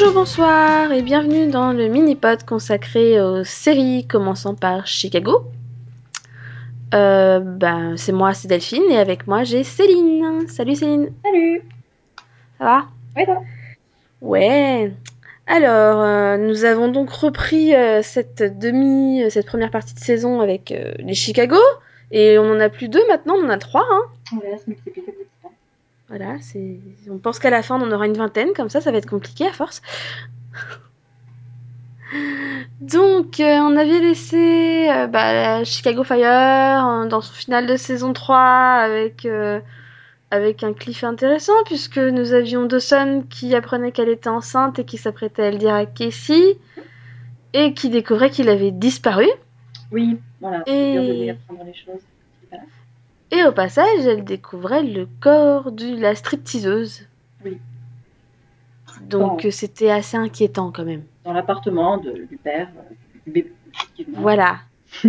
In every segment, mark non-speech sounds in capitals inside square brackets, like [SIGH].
Bonjour, bonsoir et bienvenue dans le mini-pod consacré aux séries commençant par Chicago. Euh, ben, c'est moi, c'est Delphine et avec moi j'ai Céline. Salut Céline. Salut. Ça va? Oui, toi? Ouais. Alors, euh, nous avons donc repris euh, cette demi, cette première partie de saison avec les Chicago et on en a plus deux maintenant, on en a trois. Hein va se multiplier petit à petit. Voilà, c'est. On pense qu'à la fin on en aura une vingtaine, comme ça, ça va être compliqué à force. Donc, euh, on avait laissé euh, bah, Chicago Fire euh, dans son final de saison 3 avec, avec un cliff intéressant, puisque nous avions Dawson qui apprenait qu'elle était enceinte et qui s'apprêtait à le dire à Casey, et qui découvrait qu'il avait disparu. Oui, voilà. Et- de lui apprendre les choses. Et au passage, elle découvrait le corps de la stripteaseuse. Oui. Donc, Bon. euh, c'était assez inquiétant quand même. Dans l'appartement du père, euh, du bébé. effectivement. Voilà. [LAUGHS]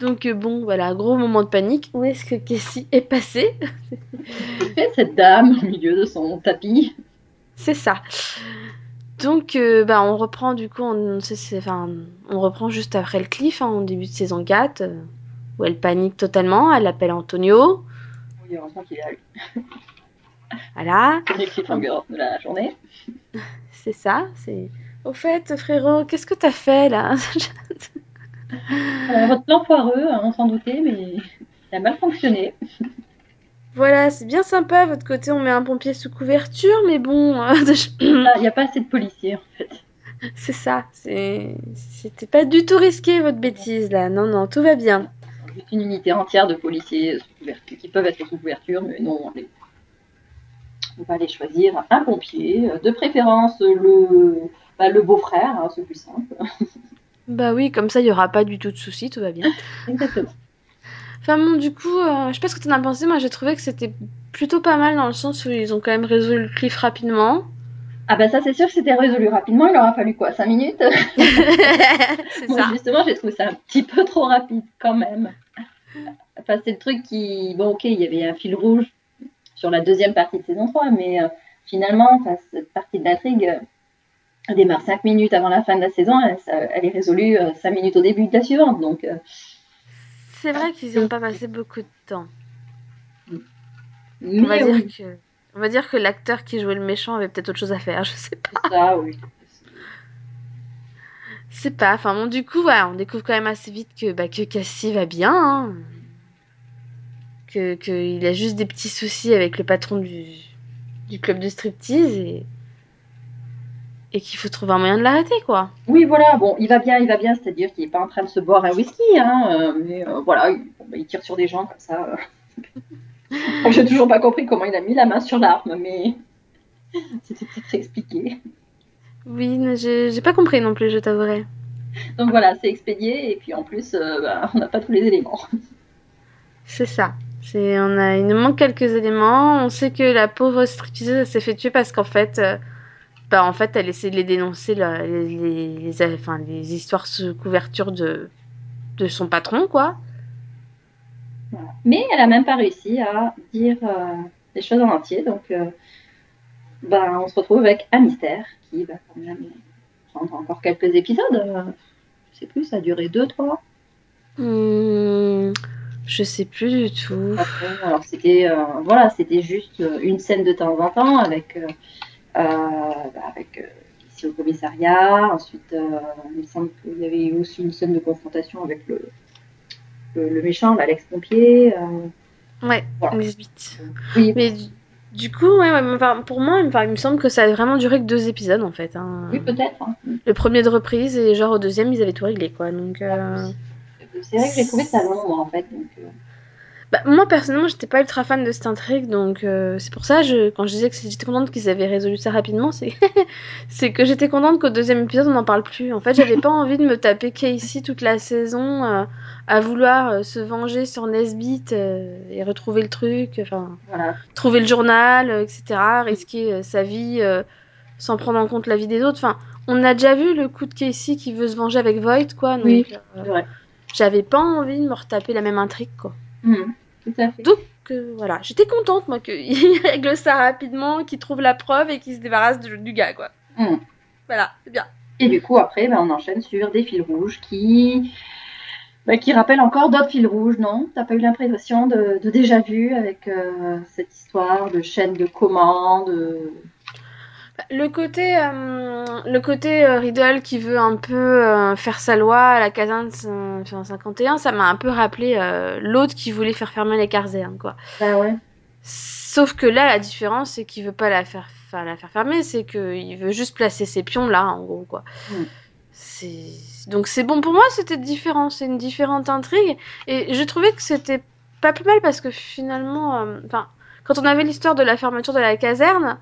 Donc euh, bon, voilà, gros moment de panique. Où est-ce que Casey est passée fait cette dame au milieu de son tapis C'est ça. Donc euh, bah on reprend du coup, on, enfin, on reprend juste après le cliff, hein, au début de saison 4, euh, où elle panique totalement, elle appelle Antonio, Oui, heureusement qu'il est à lui. voilà, Premier cliffhanger de la journée. [LAUGHS] c'est ça, c'est... Au fait, frérot, qu'est-ce que t'as fait là? Alors, [LAUGHS] votre plan foireux, hein, on s'en doutait, mais il a mal fonctionné. [LAUGHS] Voilà, c'est bien sympa, votre côté, on met un pompier sous couverture, mais bon, euh, Là, Il n'y a pas assez de policiers, en fait. c'est ça, c'est... C'était pas du tout risqué, votre bêtise, là, non, non, tout va bien. Juste une unité entière de policiers qui peuvent être sous couverture, mais non, on, les- on va aller choisir un pompier, euh, de préférence le, bah, le beau-frère, hein, c'est plus simple. [LAUGHS] Bah oui, comme ça, il y aura pas du tout de soucis, tout va bien. [LAUGHS] Exactement. Enfin bon, du coup, euh, je sais pas ce que t'en as pensé, moi j'ai trouvé que c'était plutôt pas mal dans le sens où ils ont quand même résolu le cliff rapidement. Ah bah ça c'est sûr que c'était résolu rapidement, il aura fallu quoi 5 minutes? [LAUGHS] Moi ça. justement j'ai trouvé ça un petit peu trop rapide quand même. Enfin c'est le truc qui... Bon ok, il y avait un fil rouge sur la deuxième partie de saison 3, mais euh, finalement enfin, cette partie de l'intrigue euh, démarre 5 minutes avant la fin de la saison, elle, ça- elle est résolue 5 minutes au début de la suivante, donc... euh, C'est vrai qu'ils ont pas passé beaucoup de temps. On va dire que, on va dire que l'acteur qui jouait le méchant avait peut-être autre chose à faire, [LAUGHS] je sais pas. ça, oui. Je sais pas. Enfin bon, du coup, voilà, on découvre quand même assez vite que bah, que Cassie va bien, hein. que qu'il a juste des petits soucis avec le patron du du club de striptease et et qu'il faut trouver un moyen de l'arrêter, quoi. Oui, voilà, bon, il va bien, il va bien, c'est-à-dire qu'il n'est pas en train de se boire un whisky, hein, euh, mais euh, voilà, il, bon, bah, il tire sur des gens comme ça. euh. [LAUGHS] J'ai toujours pas compris comment il a mis la main sur l'arme, mais [LAUGHS] c'était peut-être expliqué. Oui, mais j'ai pas compris non plus, je t'avouerai. Donc voilà, c'est expédié, et puis en plus, euh, bah, on n'a pas tous les éléments. C'est ça. C'est, on a, il nous manque quelques éléments. On sait que la pauvre stripteaseuse s'est fait tuer parce qu'en fait, euh, bah, en fait, elle essaie de les dénoncer, là, les, les, les- enfin, les histoires sous couverture de, de son patron, quoi. Voilà. Mais elle a même pas réussi à dire euh, les choses en entier, donc bah, on se retrouve avec un mystère qui va quand même prendre encore quelques épisodes. euh, je sais plus, ça a duré deux, trois. Hmm, je sais plus du tout. Après, alors c'était euh, voilà, c'était juste euh, une scène de temps en temps avec euh, bah, avec ici au commissariat. Ensuite, euh, il me semble qu'il y avait aussi une scène de confrontation avec le le, le méchant, là, l'ex-pompier. euh, Ouais, Voilà. les huit. oui, Mais du, du coup, ouais, ouais, mais enfin, pour moi, enfin, il me semble que ça a vraiment duré que deux épisodes, en fait. hein. oui, peut-être. hein. Le premier de reprise et genre au deuxième, ils avaient tout réglé, quoi. Donc, euh, C'est vrai que j'ai trouvé ça long, moi, en fait. Donc, euh, Bah, moi personnellement, j'étais pas ultra fan de cette intrigue, donc euh, c'est pour ça, je, quand je disais que j'étais contente qu'ils avaient résolu ça rapidement, c'est [LAUGHS] c'est que j'étais contente qu'au deuxième épisode on n'en parle plus. En fait, j'avais pas envie de me taper Casey toute la saison euh, à vouloir euh, se venger sur Nesbit euh, et retrouver le truc, enfin voilà. trouver le journal, etc., risquer sa vie sans prendre en compte la vie des autres. Enfin, on a déjà vu le coup de Casey qui veut se venger avec Voight, quoi. Donc, Oui. j'avais pas envie de me retaper la même intrigue, quoi. Mhm, tout à fait. Donc euh, voilà, j'étais contente moi qu'il [LAUGHS] règle ça rapidement, qu'il trouve la preuve et qu'il se débarrasse de- du gars quoi. Mm. Voilà, c'est bien. Et du coup, après, ben, on enchaîne sur des fils rouges qui, ben, qui rappellent encore d'autres fils rouges, non? T'as pas eu l'impression de, de déjà vu avec euh, cette histoire de chaîne de commandes euh, Le côté, euh, le côté euh, Riddle qui veut un peu euh, faire sa loi à la caserne cin- enfin, 51, ça m'a un peu rappelé l'autre qui voulait faire fermer les casernes, quoi. Bah ouais. Sauf que là, la différence, c'est qu'il veut pas la faire, la faire fermer, c'est qu'il veut juste placer ses pions là, en gros, quoi. Mm. C'est donc c'est bon pour moi, c'était différent, c'est une différente intrigue, et je trouvais que c'était pas plus mal parce que finalement, enfin, quand on avait l'histoire de la fermeture de la caserne,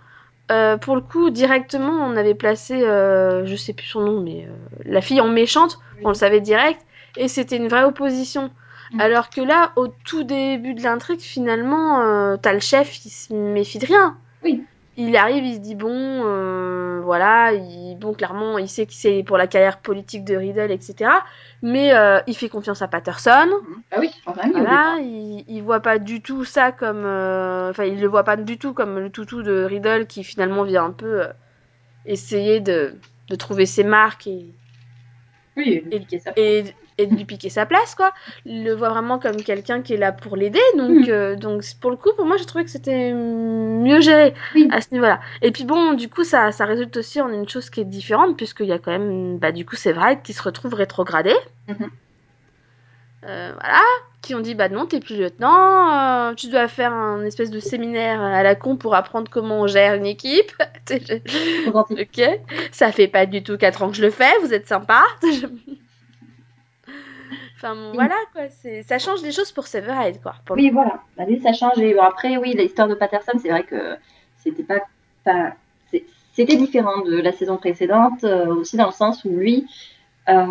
euh, pour le coup, directement, on avait placé, euh, je sais plus son nom, mais euh, la fille en méchante, on le savait direct, et c'était une vraie opposition. Mm. Alors que là, au tout début de l'intrigue, finalement, euh, t'as le chef, il se méfie de rien. Oui. Il arrive, il se dit bon, euh, voilà, il, bon, clairement, il sait que c'est pour la carrière politique de Riddle, etc. Mais euh, il fait confiance à Patterson. Bah oui, Voilà, il, il voit pas du tout ça comme, euh, enfin, il le voit pas du tout comme le toutou de Riddle qui finalement vient un peu euh, essayer de, de trouver ses marques et, Oui, Et- et, et de lui piquer sa place, quoi. Il le voit vraiment comme quelqu'un qui est là pour l'aider, donc, Mhm. euh, donc pour le coup, pour moi, j'ai trouvé que c'était mieux géré Oui. à ce niveau-là. Et puis bon, du coup, ça, ça résulte aussi en une chose qui est différente, puisqu'il y a quand même, bah, du coup, c'est vrai, qui se retrouve rétrogradé. Mhm. Euh, voilà, qui ont dit bah non, t'es plus lieutenant, euh, tu dois faire un espèce de séminaire à la con pour apprendre comment on gère une équipe. [LAUGHS] Ok, ça fait pas du tout 4 ans que je le fais, vous êtes sympa. [LAUGHS] enfin voilà quoi, ça change des choses pour Severide quoi. Pour Oui, voilà. Bah, lui, ça change. Et bon, après, oui, l'histoire de Patterson, c'est vrai que c'était pas, c'était différent de la saison précédente, euh, aussi dans le sens où lui, euh,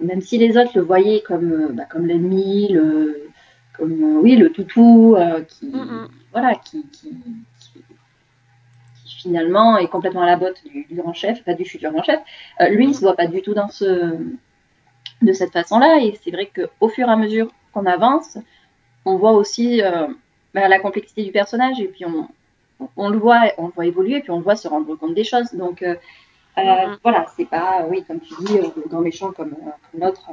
même si les autres le voyaient comme, euh, bah, comme l'ennemi, le, comme, oui, le toutou, euh, qui, Mhm. voilà, qui, qui, qui- qui finalement est complètement à la botte du, du grand chef, pas du futur grand chef, lui, il se voit pas du tout dans ce, de cette façon-là. Et c'est vrai qu'au fur et à mesure qu'on avance, on voit aussi euh, bah, la complexité du personnage et puis on, on le voit, on le voit évoluer, puis on le voit se rendre compte des choses. Donc euh, euh, Mhm. voilà, c'est pas, oui, comme tu dis, le grand méchant comme, comme l'autre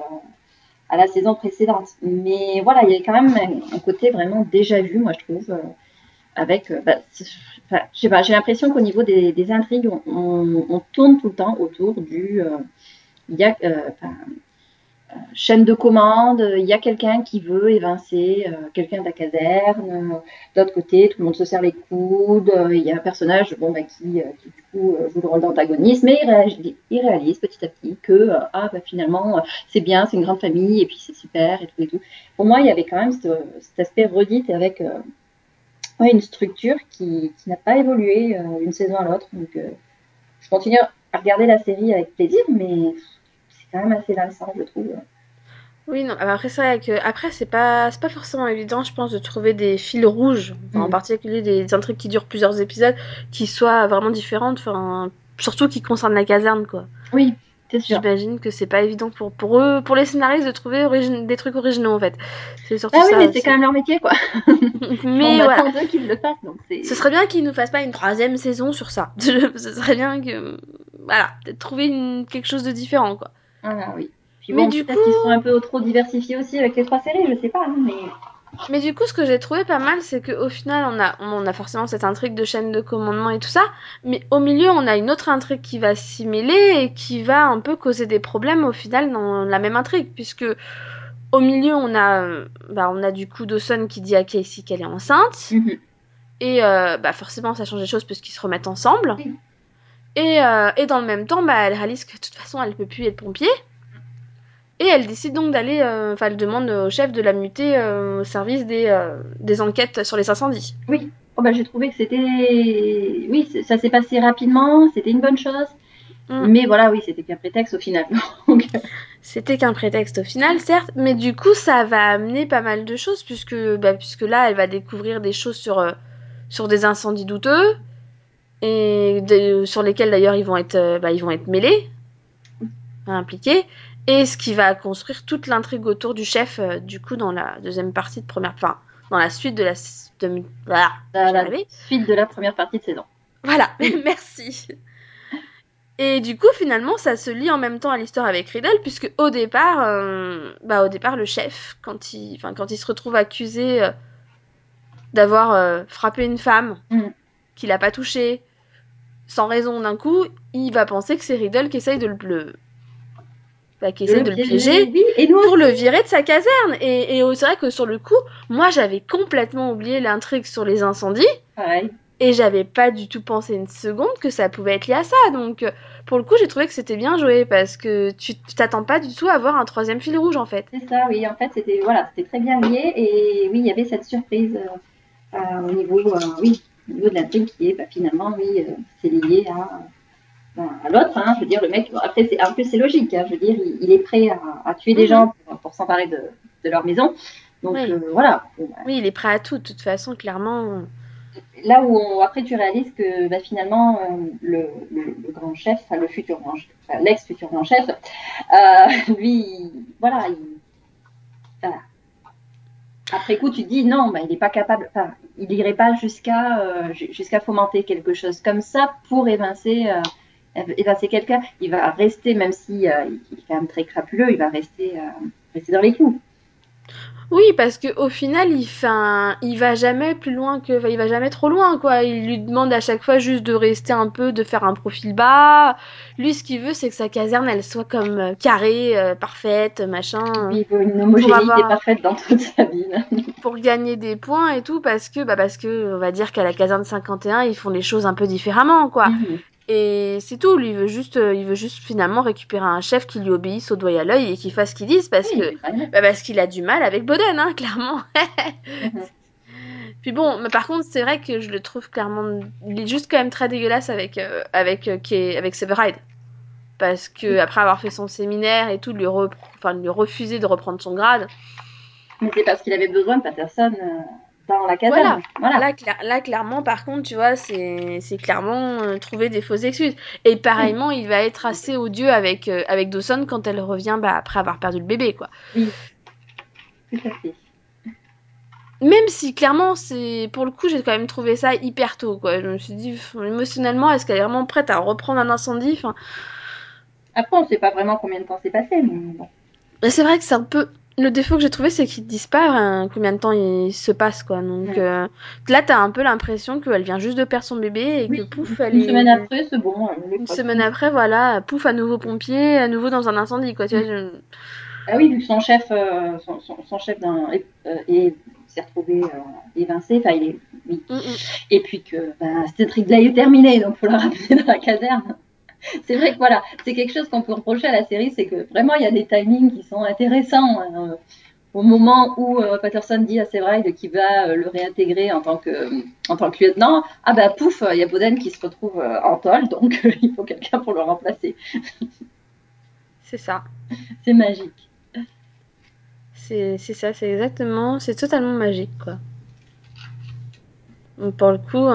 à la saison précédente. Mais voilà, il y a quand même un, un côté vraiment déjà vu, moi je trouve, avec, bah, c'est- enfin, je sais pas, j'ai l'impression qu'au niveau des, des intrigues, on, on- on tourne tout le temps autour du, euh, y a, euh, enfin, chaîne de commande, il y a quelqu'un qui veut évincer euh, quelqu'un de la caserne, euh, de l'autre côté, tout le monde se serre les coudes, euh, il y a un personnage bon, bah, qui, du coup joue le rôle d'antagoniste, mais il réalise, petit à petit que ah, bah, finalement c'est bien, c'est une grande famille, et puis c'est super, et tout et tout. Pour moi, il y avait quand même ce, cet aspect redite avec une structure qui, qui n'a pas évolué d'une saison à l'autre. Donc je continue à regarder la série avec plaisir, mais quand même assez lassant, je trouve. Oui, non, après c'est vrai que après c'est pas c'est pas forcément évident, je pense, de trouver des fils rouges, enfin, en Mm. particulier des intrigues qui durent plusieurs épisodes, qui soient vraiment différentes, enfin surtout qui concernent la caserne quoi. Oui, c'est sûr. J'imagine que c'est pas évident pour, pour eux, pour les scénaristes, de trouver origine- des trucs originaux en fait. C'est surtout Ah oui, ça. mais c'est quand même leur métier, quoi. [LAUGHS] Mais on voilà. attend d'eux qu'ils le fassent, donc c'est. Ce serait bien qu'ils nous fassent pas une troisième saison sur ça. [LAUGHS] Ce serait bien que. Voilà, trouver une... quelque chose de différent quoi. Ah oui. Puis Mais bon, du peut-être coup- qu'ils seront un peu trop diversifiés aussi avec les trois séries, je sais pas, hein, mais. Mais du coup, ce que j'ai trouvé pas mal, c'est qu'au final, on a, on a forcément cette intrigue de chaîne de commandement et tout ça, mais au milieu, on a une autre intrigue qui va s'y mêler et qui va un peu causer des problèmes au final dans la même intrigue, puisque au milieu, on a, euh, bah, on a du coup Dawson qui dit à Casey qu'elle est enceinte, Mhm. et euh, bah, forcément, ça change les choses puisqu'ils se remettent ensemble. Oui. Et, euh, et dans le même temps, bah, elle réalise que de toute façon, elle peut plus être pompier. Et elle décide donc d'aller, euh, enfin, elle demande au chef de la muter euh, au service des, des enquêtes sur les incendies. Oui. Oh, bah, j'ai trouvé que c'était. Oui, ça s'est passé rapidement, c'était une bonne chose. Mm. Mais voilà, oui, c'était qu'un prétexte au final. [LAUGHS] C'était qu'un prétexte au final, certes, mais du coup, ça va amener pas mal de choses, puisque, bah, puisque là, elle va découvrir des choses sur, sur des incendies douteux, et de- sur lesquels d'ailleurs ils vont être, euh, bah, ils vont être mêlés, impliqués, et ce qui va construire toute l'intrigue autour du chef, euh, du coup, dans la deuxième partie de première, enfin, dans la suite de la, de, voilà, la suite de la première partie de saison. Voilà, [LAUGHS] merci. Et du coup, finalement, ça se lie en même temps à l'histoire avec Riddle, puisque au départ, euh, bah, au départ, le chef, quand il, quand il se retrouve accusé euh, d'avoir frappé une femme, Mm. qu'il a pas touchée, sans raison d'un coup, il va penser que c'est Riddle qui essaye de le, le- bah, qui essaye de le piéger Oui, et nous pour le virer de sa caserne. Et, et c'est vrai que sur le coup, moi, j'avais complètement oublié l'intrigue sur les incendies. pareil. Et j'avais pas du tout pensé une seconde que ça pouvait être lié à ça. Donc, pour le coup, j'ai trouvé que c'était bien joué parce que tu tu t'attends pas du tout à avoir un troisième fil rouge en fait. C'est ça, oui. En fait, c'était voilà, c'était très bien lié et oui, il y avait cette surprise euh, euh, au niveau, euh, oui, au niveau de l'intrigue qui est bah, finalement, oui, euh, c'est lié à, à l'autre. Hein, je veux dire, le mec. bon, après, c'est en plus c'est logique. Hein, je veux dire, il, il est prêt à, à tuer des gens pour, pour s'emparer de, de leur maison. Donc Oui. euh, voilà. Bon, bah, Oui, il est prêt à tout, de toute façon, clairement. là où on- après tu réalises que bah, finalement euh, le, le- le grand chef, enfin le futur grand chef, enfin, l'ex-futur grand chef, euh, [LAUGHS] lui, il- voilà, il, voilà. Après coup, tu dis non, bah, il n'est pas capable, il n'irait pas jusqu'à euh, ju- jusqu'à fomenter quelque chose comme ça pour évincer, euh, évincer quelqu'un. Il va rester, même si euh, il est quand même très crapuleux, il va rester, rester dans les clous. Oui, parce que au final, il fait un... il va jamais plus loin que, enfin, il va jamais trop loin, quoi. Il lui demande à chaque fois juste de rester un peu, de faire un profil bas. Lui, ce qu'il veut, c'est que sa caserne, elle soit comme euh, carrée, euh, parfaite, machin, Il veut une homogénéité avoir- parfaite dans toute sa ville. [LAUGHS] pour gagner des points et tout, parce que, bah, parce que, on va dire qu'à la caserne 51, ils font les choses un peu différemment, quoi. Mhm. Et c'est tout. Lui, il veut juste, euh, il veut juste finalement récupérer un chef qui lui obéisse au doigt et à l'œil et qui fasse ce qu'il dise, parce Oui, que, bah, parce qu'il a du mal avec Boden, hein, [LAUGHS] clairement. Puis bon, mais par contre, c'est vrai que je le trouve clairement. Il est juste quand même très dégueulasse avec, euh, avec, euh, qui est- avec Severide. Parce que après avoir fait son séminaire et tout, lui, re- enfin, lui refuser de reprendre son grade. Mais c'est parce qu'il avait besoin de Patterson euh, dans la caserne. Voilà. Là, cla- là, clairement, par contre, tu vois, c'est clairement euh, trouver des fausses excuses. Et pareillement, il va être assez odieux avec, euh, avec Dawson quand elle revient bah, après avoir perdu le bébé, quoi. Oui. Tout à fait. Même si clairement, c'est pour le coup, j'ai quand même trouvé ça hyper tôt, quoi. Je me suis dit, émotionnellement, est-ce qu'elle est vraiment prête à reprendre un incendie enfin, Après, on ne sait pas vraiment combien de temps s'est passé, mais bon. Mais c'est vrai que c'est un peu. Le défaut que j'ai trouvé, c'est qu'ils disent pas hein, combien de temps il se passe, quoi. Donc Ouais. euh, là, t'as un peu l'impression qu'elle vient juste de perdre son bébé et que pouf, elle Une est. semaine après, c'est bon. Une semaine après, voilà, pouf, à nouveau pompier, à nouveau dans un incendie, quoi. Tu vois, je- Ah oui, vu que son chef, euh, son, son, son chef d'un, euh, est- s'est retrouvé euh, évincé, enfin, il est. oui. Mm, mm. Et puis que bah, cette intrigue-là est terminée, donc faut la ramener dans la caserne. [LAUGHS] C'est vrai que voilà, c'est quelque chose qu'on peut reprocher à la série, c'est que vraiment il y a des timings qui sont intéressants. hein. Au moment où euh, Patterson dit à Severide qu'il va euh, le réintégrer en tant que, en tant que lieutenant, ah bah pouf, il y a Boden qui se retrouve euh, en tôle, donc euh, [LAUGHS] il faut quelqu'un pour le remplacer. [LAUGHS] C'est ça. C'est magique. C'est c'est ça, c'est exactement. C'est totalement magique, quoi. Donc, pour le coup.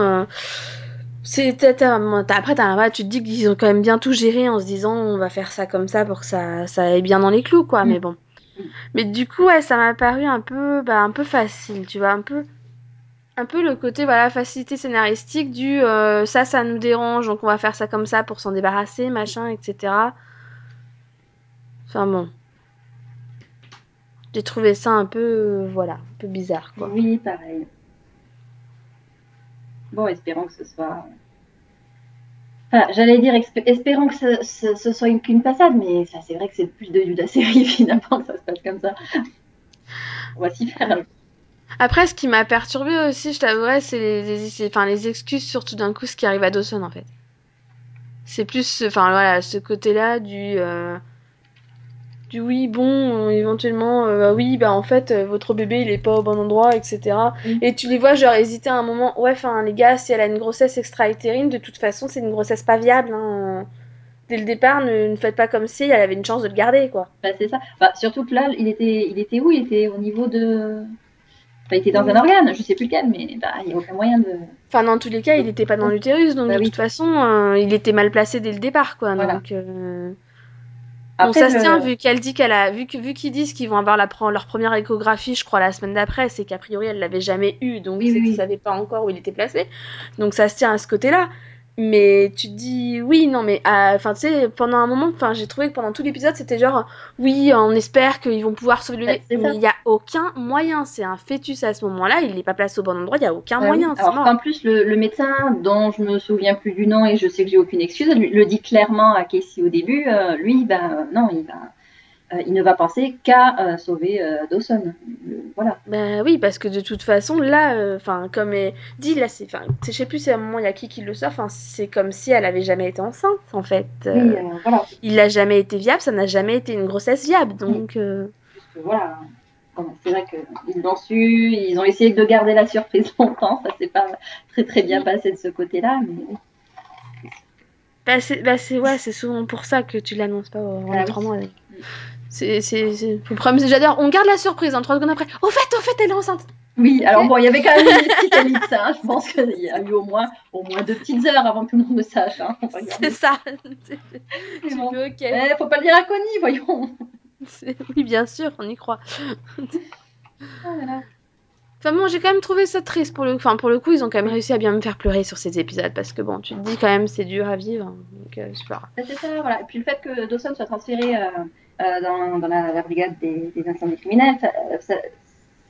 C'est t'as- t'as- t'as- après t'as- tu te dis qu'ils ont quand même bien tout géré en se disant on va faire ça comme ça pour que ça ça aille bien dans les clous quoi Mm. mais bon mais du coup ouais ça m'a paru un peu bah un peu facile tu vois un peu un peu le côté voilà facilité scénaristique du euh, ça ça nous dérange donc on va faire ça comme ça pour s'en débarrasser machin etc enfin bon j'ai trouvé ça un peu euh, voilà un peu bizarre quoi Oui, pareil. Bon, espérons que ce soit. J'allais dire, espérons que ce, soit une- qu'une passade, mais c'est vrai que c'est plus de la série, [LAUGHS] finalement, que ça se passe comme ça. On va. Après, ce qui m'a perturbé aussi, je t'avouerais, c'est les, enfin, les excuses sur tout d'un coup ce qui arrive à Dawson en fait. C'est plus, enfin voilà, ce côté-là du, euh, du oui, bon, euh, éventuellement, euh, bah oui, bah en fait, euh, votre bébé il est pas au bon endroit, etc. Oui. Et tu les vois, genre hésiter un moment. Ouais, enfin les gars, si elle a une grossesse extra-utérine, de toute façon, c'est une grossesse pas viable. Hein. Dès le départ, ne, ne faites pas comme si elle avait une chance de le garder, quoi. Bah, c'est ça. Bah, surtout que là, il était, il était où? Il était au niveau de. Enfin, il était dans Oui. un organe, je sais plus lequel, mais bah, il n'y a aucun moyen de. Enfin, dans tous les cas, il n'était pas dans l'utérus, donc Bah de oui. toute façon, il était mal placé dès le départ, quoi. Voilà. Donc, Après, bon, ça se tient, vu qu'elle dit qu'elle a, vu que, vu qu'ils disent qu'ils vont avoir la, leur première échographie, je crois, la semaine d'après, c'est qu'a priori, elle l'avait jamais eu, donc Oui, ne savaient pas encore où il était placé. Donc, ça se tient à ce côté-là. Mais tu te dis oui, non, mais euh, enfin, tu sais, pendant un moment, enfin, j'ai trouvé que pendant tout l'épisode, c'était genre oui, on espère qu'ils vont pouvoir sauver le ça. Mais il y a aucun moyen. C'est un fœtus à ce moment-là, il n'est pas placé au bon endroit, il y a aucun Ah oui. moyen. c'est Alors qu'en plus, le, le médecin, dont je me souviens plus du nom et je sais que j'ai aucune excuse, lui- le dit clairement à Casey au début, euh, lui, ben non, il va, euh, il ne va penser qu'à euh, sauver euh, Dawson. Voilà. Bah oui, parce que de toute façon, là, enfin, comme est dit, là, c'est, enfin, je sais plus, c'est à un moment, il y a qui qui le sort, enfin, c'est comme si elle avait jamais été enceinte, en fait. Oui, voilà. Il a jamais été viable, ça n'a jamais été une grossesse viable, donc. Juste voilà. C'est vrai qu'ils l'ont su, ils ont essayé de garder la surprise longtemps, ça s'est pas très très bien passé de ce côté-là, mais. Bah c'est, bah c'est, ouais, c'est souvent pour ça que tu l'annonces pas au Ah oui. C'est, c'est, c'est... Le problème, c'est j'adore, on garde la surprise, hein, trois secondes après. Au fait, au fait, elle est enceinte. Oui, alors bon, il y avait quand même une petite ellipse, hein. je pense qu'il y a eu au moins, au moins deux petites heures avant que tout le monde le sache. Hein. C'est ça. Tu bon. veux, [LAUGHS] ok. Eh, faut pas le dire à Connie, voyons. C'est- Oui, bien sûr, on y croit. Oh là là. Enfin bon, j'ai quand même trouvé ça triste pour le, enfin pour le coup, ils ont quand même réussi à bien me faire pleurer sur ces épisodes parce que bon, tu te dis quand même c'est dur à vivre, hein, donc euh, c'est pas. Ben, C'est ça, voilà. Et puis le fait que Dawson soit transféré euh, dans, dans la, la brigade des, des incendies criminels, ça,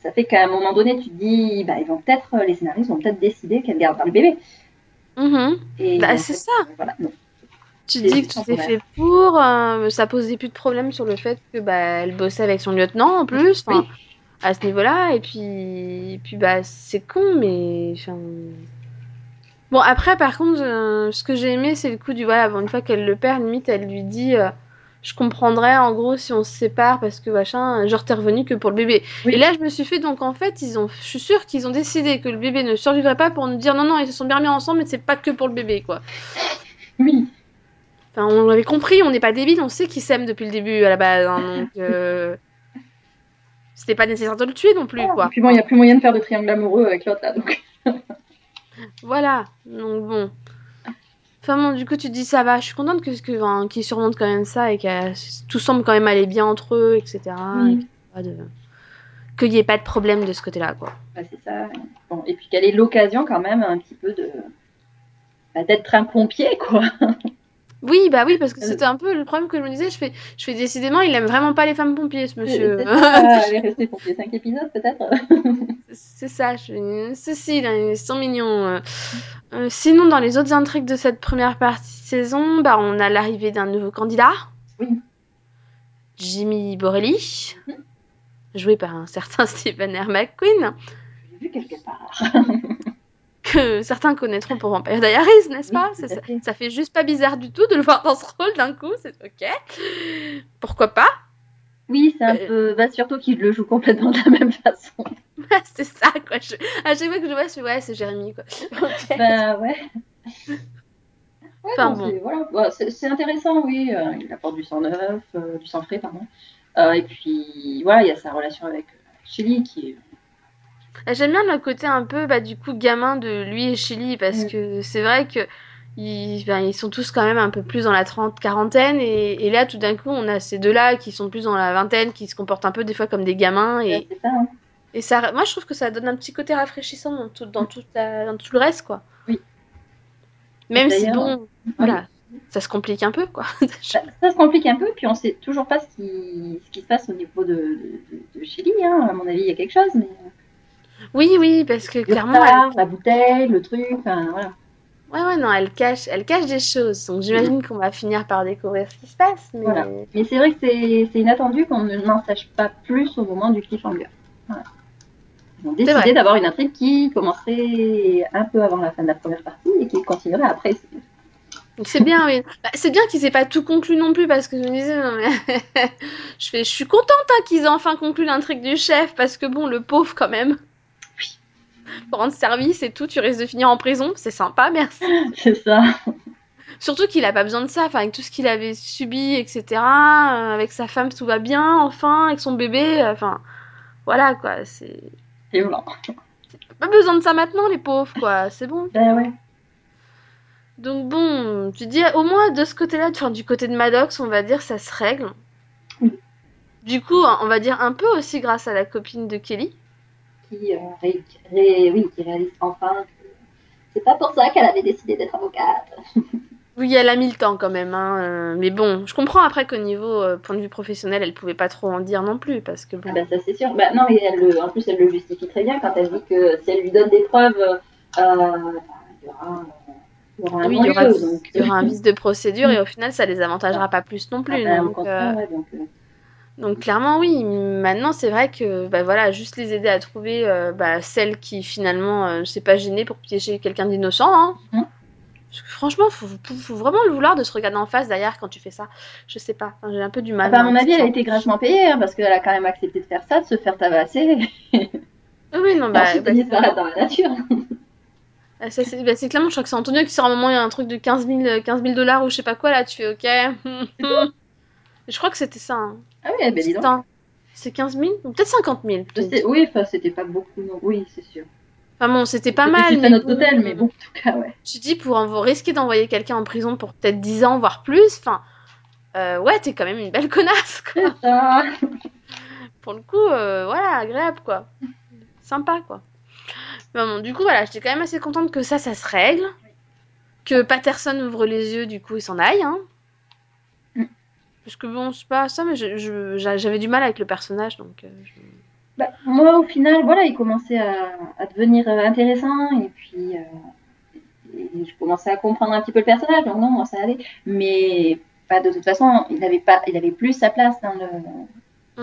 ça, fait qu'à un moment donné, tu te dis, bah, ils vont peut-être, les scénaristes vont peut-être décider qu'elle gardera le bébé. Mhm. Et Bah, c'est ça. euh, Voilà, non. Tu dis que tout est fait pour, euh, ça posait plus de problème sur le fait que bah elle bossait avec son lieutenant en plus, Oui. à ce niveau-là, et puis, et puis bah c'est con, mais enfin. Bon après par contre, euh, ce que j'ai aimé c'est le coup du voilà, une fois qu'elle le perd, limite elle lui dit, euh, je comprendrais en gros si on se sépare parce que machin, genre t'es revenu que pour le bébé. Oui. Et là je me suis fait donc en fait ils ont, je suis sûre qu'ils ont décidé que le bébé ne survivrait pas pour nous dire non non ils se sont bien remis ensemble mais c'est pas que pour le bébé quoi. Oui. Enfin, on l'avait compris, on n'est pas débile, on sait qu'ils s'aiment depuis le début à la base, hein, donc euh, [LAUGHS] c'était pas nécessaire de le tuer non plus, Et quoi. puis bon, il n'y a plus moyen de faire de triangle amoureux avec l'autre là, donc. Voilà, donc bon. Enfin bon, du coup, tu te dis ça va, je suis contente que, que, qu'ils surmontent quand même ça et que tout semble quand même aller bien entre eux, etc. Et qu'il de- n'y ait pas de problème de ce côté-là, quoi. Bah, c'est ça. Bon, et puis qu'elle ait l'occasion quand même un petit peu de bah, d'être un pompier, quoi. [LAUGHS] Oui, bah oui, parce que Euh. c'était un peu le problème que je me disais, je fais, je fais décidément, il aime vraiment pas les femmes pompiers, ce monsieur. C'est [LAUGHS] ça, elle est restée pompier 5 épisodes peut-être. C'est ça, je ceci, là, ils sont mignons. euh. Euh, sinon, dans les autres intrigues de cette première partie de saison, bah, on a l'arrivée d'un nouveau candidat. Oui. Jimmy Borelli, Mhm. joué par un certain [LAUGHS] Stephen R. McQueen, J'ai vu quelque part. [LAUGHS] que certains connaîtront pour Vampire Diaries, n'est-ce pas? Ça, fait. ça fait juste pas bizarre du tout de le voir dans ce rôle d'un coup, c'est ok. Pourquoi pas? Oui, c'est un Euh. peu. Bah, surtout qu'il le joue complètement de la même façon. [LAUGHS] C'est ça, quoi. Je... À chaque fois que je vois, je fais ouais, c'est Jérémy, quoi. [LAUGHS] Bah ouais. Ouais, Enfin, non, bon. c'est- voilà. Bah, c'est c'est intéressant, oui. euh, il apporte du sang neuf, euh, du sang frais, pardon. Et puis, voilà, il y a sa relation avec Shelly qui est. Ah, J'aime bien le côté un peu, bah, du coup, gamin de lui et Shelly, parce Mm. que c'est vrai que ils, ben, ils sont tous quand même un peu plus dans la trente, quarantaine, et, et là, tout d'un coup, on a ces deux-là qui sont plus dans la vingtaine, qui se comportent un peu des fois comme des gamins, et, ça, hein. et ça, moi, je trouve que ça donne un petit côté rafraîchissant dans tout, dans tout, la- dans tout le reste, quoi. Oui. Même si, bon, voilà, ça se complique un peu, quoi. [LAUGHS] Ça, ça se complique un peu, puis on sait toujours pas ce qui, ce qui se passe au niveau de, de, de. Hein. À mon avis, il y a quelque chose, mais. Oui, oui, parce que Le clairement, elle, la bouteille, le truc, enfin voilà. ouais, ouais, non, elle cache, elle cache des choses, donc j'imagine qu'on va finir par découvrir ce qui se passe, mais... Voilà. Mais c'est vrai que c'est inattendu qu'on ne n'en sache pas plus au moment du cliffhanger. Voilà. Ils ont décidé d'avoir une intrigue qui commencerait un peu avant la fin de la première partie et qui continuerait après. C'est bien, oui. Bah, c'est bien qu'ils aient pas tout conclu non plus parce que je me disais, non, mais [LAUGHS] je fais, je suis contente hein, qu'ils aient enfin conclu l'intrigue du chef parce que bon, le pauvre quand même. [LAUGHS] Pour rendre service et tout, tu risques de finir en prison, c'est sympa, merci. [LAUGHS] C'est ça. Surtout qu'il a pas besoin de ça, enfin avec tout ce qu'il avait subi, etc. euh, avec sa femme tout va bien, enfin avec son bébé, euh, enfin voilà quoi, c'est C'est violent. pas besoin de ça maintenant les pauvres quoi, c'est bon. Ben ouais. Donc bon, tu dis au moins de ce côté-là, enfin du côté de Maddox, on va dire ça se règle. Oui. Du coup, on va dire un peu aussi grâce à la copine de Kelly. Qui, euh, ré- ré- oui, qui réalise enfin C'est pas pour ça qu'elle avait décidé d'être avocate. [LAUGHS] Oui, elle a mis le temps quand même, hein, euh, mais bon, je comprends après qu'au niveau euh, point de vue professionnel, elle pouvait pas trop en dire non plus, parce que bon. Ah bah ça c'est sûr. Bah, non, mais elle, le- en plus elle le justifie très bien quand elle dit que si elle lui donne des preuves, il y aura, il y aura un oui, il y aura, non-lieu, donc, il y aura un vice de procédure et au [LAUGHS] final, ça les avantagera pas plus non ah plus. donc, euh, ouais, donc, euh, donc clairement, oui. Maintenant, c'est vrai que, bah voilà, juste les aider à trouver euh, bah, celle qui finalement, euh, s'est pas gênée pour piéger quelqu'un d'innocent. Hein. Parce que franchement, faut, faut, faut vraiment le vouloir de se regarder en face derrière quand tu fais ça. Je sais pas, j'ai un peu du mal. Enfin, à moi, mon avis, elle a été grassement payée hein, parce qu'elle a quand même accepté de faire ça, de se faire tabasser Oui, [LAUGHS] oui, non, bah, ensuite bah, de disparaître dans la nature. Ah, c'est bah, c'est clairement, je crois que c'est Antonio qui sort un moment, il y a un truc de 15 000, 15 000 dollars ou je sais pas quoi, là, tu fais ok. Je crois que c'était ça. hein. Ah oui, ben dis donc. C'est 15 000 Ou peut-être 50 000. Je peut-être. sais- oui, enfin, c'était pas beaucoup, non. Oui, c'est sûr. Enfin bon, c'était pas C'était mal. à notre hôtel, mais bon, en tout cas, ouais. Tu dis, pour en- risquer d'envoyer quelqu'un en prison pour peut-être 10 ans, voire plus, enfin, euh, ouais, t'es quand même une belle connasse, quoi. Ça. [LAUGHS] Pour le coup, euh, voilà, agréable, quoi. Sympa, quoi. Mais bon, du coup, voilà, j'étais quand même assez contente que ça, ça se règle. Que Patterson ouvre les yeux, du coup, il s'en aille, hein. Parce que bon, c'est pas ça, mais j'avais du mal avec le personnage, donc... euh, je- Bah, moi, au final, voilà, il commençait à, à devenir euh, intéressant et puis euh, et je commençais à comprendre un petit peu le personnage, donc non, moi, ça allait. Mais bah, de toute façon, il avait pas, il avait plus sa place dans le,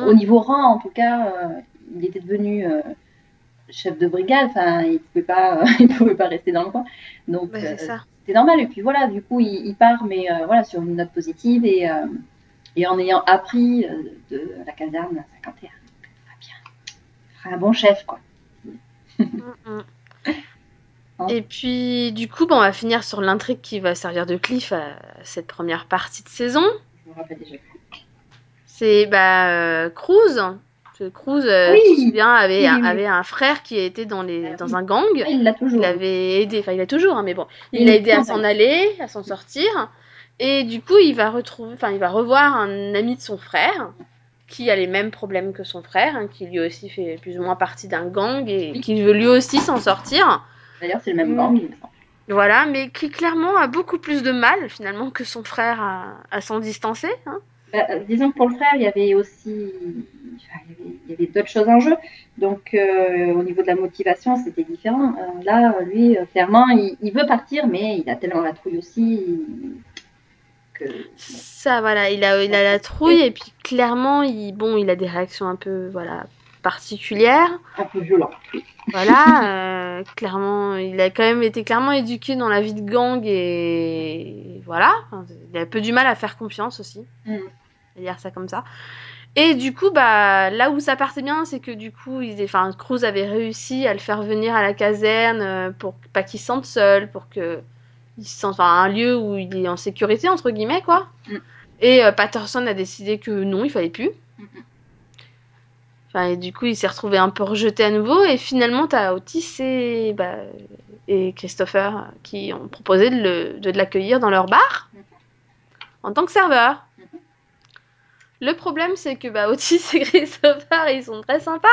au niveau rang, en tout cas, euh, il était devenu euh, chef de brigade. Enfin, il pouvait pas, [LAUGHS] il pouvait pas rester dans le coin. Donc Bah, c'était normal. Et puis voilà, du coup, il, il part, mais voilà, sur une note positive et, et en ayant appris euh, de la caserne 51. Donc, très bien. Un bon chef, quoi. Mm, mm. Hein. Et puis, du coup, bon, on va finir sur l'intrigue qui va servir de cliff à cette première partie de saison. Je me rappelle déjà. C'est bah, euh, Cruz. Cruz, euh, Oui. souviens, avait, Oui, oui, oui. avait un frère qui était dans, les, Ah dans un gang. Ah, il l'a toujours. Il l'avait aidé, enfin il l'a toujours, hein, mais bon, il Il l'a aidé à s'en aller, à s'en sortir. Et du coup, il va retrouver, enfin il va revoir un ami de son frère qui a les mêmes problèmes que son frère, hein, qui lui aussi fait plus ou moins partie d'un gang et qui veut lui aussi s'en sortir. D'ailleurs, c'est le même gang. Voilà, mais qui clairement a beaucoup plus de mal finalement que son frère à, à s'en distancer. hein. Bah, disons que pour le frère, il y avait aussi enfin, il y avait, d'autres choses en jeu. Donc, euh, au niveau de la motivation, c'était différent. Euh, là, lui, euh, clairement, il, il veut partir, mais il a tellement la trouille aussi que. Ça, voilà, il a, il a la trouille et puis clairement, il, bon, il a des réactions un peu, voilà, particulières. Un peu violent. Voilà, euh, clairement, il a quand même été clairement éduqué dans la vie de gang et voilà, il a peu du mal à faire confiance aussi, Mm. dire ça comme ça. Et du coup, bah, là où ça partait bien, c'est que du coup, ils, enfin, Cruz avait réussi à le faire venir à la caserne euh, pour pas qu'il se sente seul, pour que il se sente, enfin, un lieu où il est en sécurité entre guillemets, quoi. Mm. Et euh, Patterson a décidé que non, il fallait plus. Mhm. Enfin, et du coup, il s'est retrouvé un peu rejeté à nouveau. Et finalement, t'as Otis et, bah, et Christopher qui ont proposé de, l'accueillir dans leur bar en tant que serveur. Le problème, c'est que bah, Otis [LAUGHS] et Christopher, ils sont très sympas.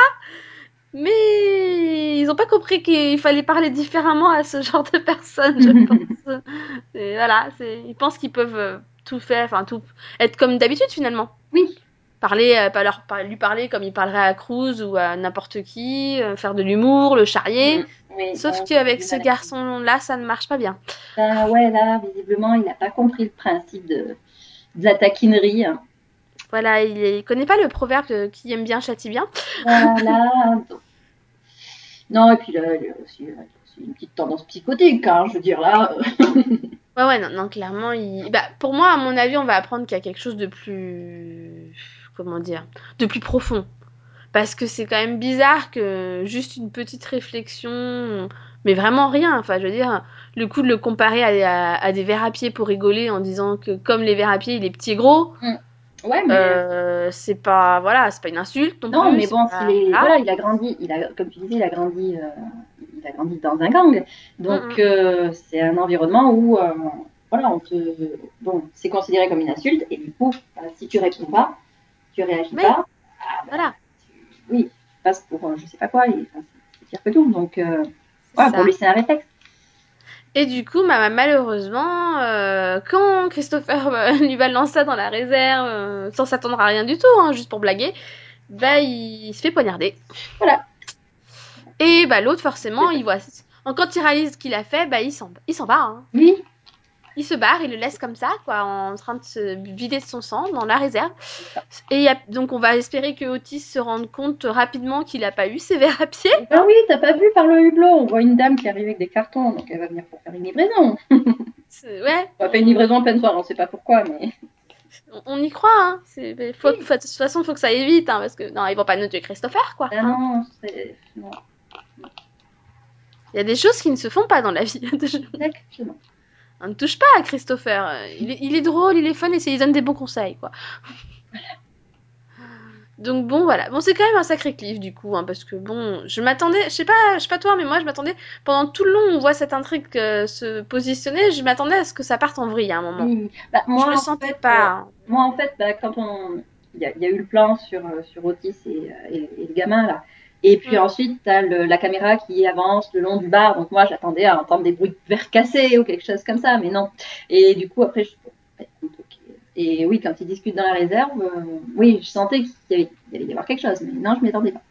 Mais ils n'ont pas compris qu'il fallait parler différemment à ce [LAUGHS] genre de personnes, je pense. Et voilà, ils pensent qu'ils peuvent euh, tout faire, enfin tout être comme d'habitude finalement Oui. parler, euh, pas leur, par- lui parler comme il parlerait à Cruz ou à n'importe qui, euh, faire de l'humour, le charrier. Oui, Sauf donc, qu'avec ce garçon-là, ça ne marche pas bien. Bah ouais, là, visiblement, il n'a pas compris le principe de, de la taquinerie. hein. Voilà, il, il connaît pas le proverbe qui aime bien châtie bien. Voilà. Non, et puis là, aussi une petite tendance psychotique, hein, je veux dire, là. [LAUGHS] Ouais, ouais, non, non clairement, il... bah, pour moi, à mon avis, on va apprendre qu'il y a quelque chose de plus... Comment dire De plus profond. Parce que c'est quand même bizarre que juste une petite réflexion, mais vraiment rien. Enfin, je veux dire, le coup de le comparer à, à- à des verres à pied pour rigoler en disant que comme les verres à pied, il est petit et gros, Ouais, mais. euh, c'est pas... Voilà, c'est pas une insulte non, non, plus. mais bon, pas- est- voilà. voilà, il a grandi, il a, comme tu disais, il a grandi, euh, il a grandi dans un gang. Donc, euh, c'est un environnement où, voilà, on te, bon, c'est considéré comme une insulte, et du coup, bah, si tu réponds pas, tu réagis Oui. pas, ah, bah, Voilà. tu- oui, tu passes pour, je sais pas quoi, et, enfin, c'est pire que tout. Donc, ouais, pour lui, c'est un réflexe. Et du coup, bah, malheureusement, euh, quand Christopher euh, [LAUGHS] lui balance ça dans la réserve, euh, sans s'attendre à rien du tout, hein, juste pour blaguer, bah il se fait poignarder. Voilà. Et bah l'autre, forcément, il voit. Quand il réalise ce qu'il a fait, bah il s'en il s'en va. hein. Oui, Il se barre, il le laisse comme ça, quoi, en train de se vider de son sang dans la réserve. Et il y a- donc on va espérer que Otis se rende compte rapidement qu'il n'a pas eu ses verres à pied. ah oui, t'as pas vu par le hublot, on voit une dame qui arrive avec des cartons, donc elle va venir pour faire une livraison. [LAUGHS] Ouais, On va faire une livraison en pleine soirée, on sait pas pourquoi, mais on, on y croit. Hein. Faut- faut- de toute façon, il faut que ça aille vite, hein, parce que non, ils vont pas nous tuer Christopher, quoi. ah hein. non, c'est... Non, Il y a des choses qui ne se font pas dans la vie. [LAUGHS] exactement. On ne touche pas à Christopher. Il est, il est drôle, il est fun et il donne des bons conseils, quoi. Donc bon, voilà. Bon, c'est quand même un sacré cliff, du coup, hein, parce que bon, je m'attendais, je sais pas, je sais pas toi, mais moi, je m'attendais, pendant tout le long, on voit cette intrigue euh, se positionner, je m'attendais à ce que ça parte en vrille à un moment. Oui. Bah, moi, je sentais fait, pas. euh, moi, en fait, bah, quand on... Il y, a, il y a eu le plan sur, euh, sur Otis et, et- et le gamin, là. Et puis Mm. ensuite, t'as le, la caméra qui avance le long du bar. Donc moi, j'attendais à entendre des bruits de verre cassés ou quelque chose comme ça, mais non. Et du coup, après, je... Et oui, quand ils discutent dans la réserve, euh, oui, je sentais qu'il y, avait- il y avoir quelque chose, mais non, je m'y attendais pas.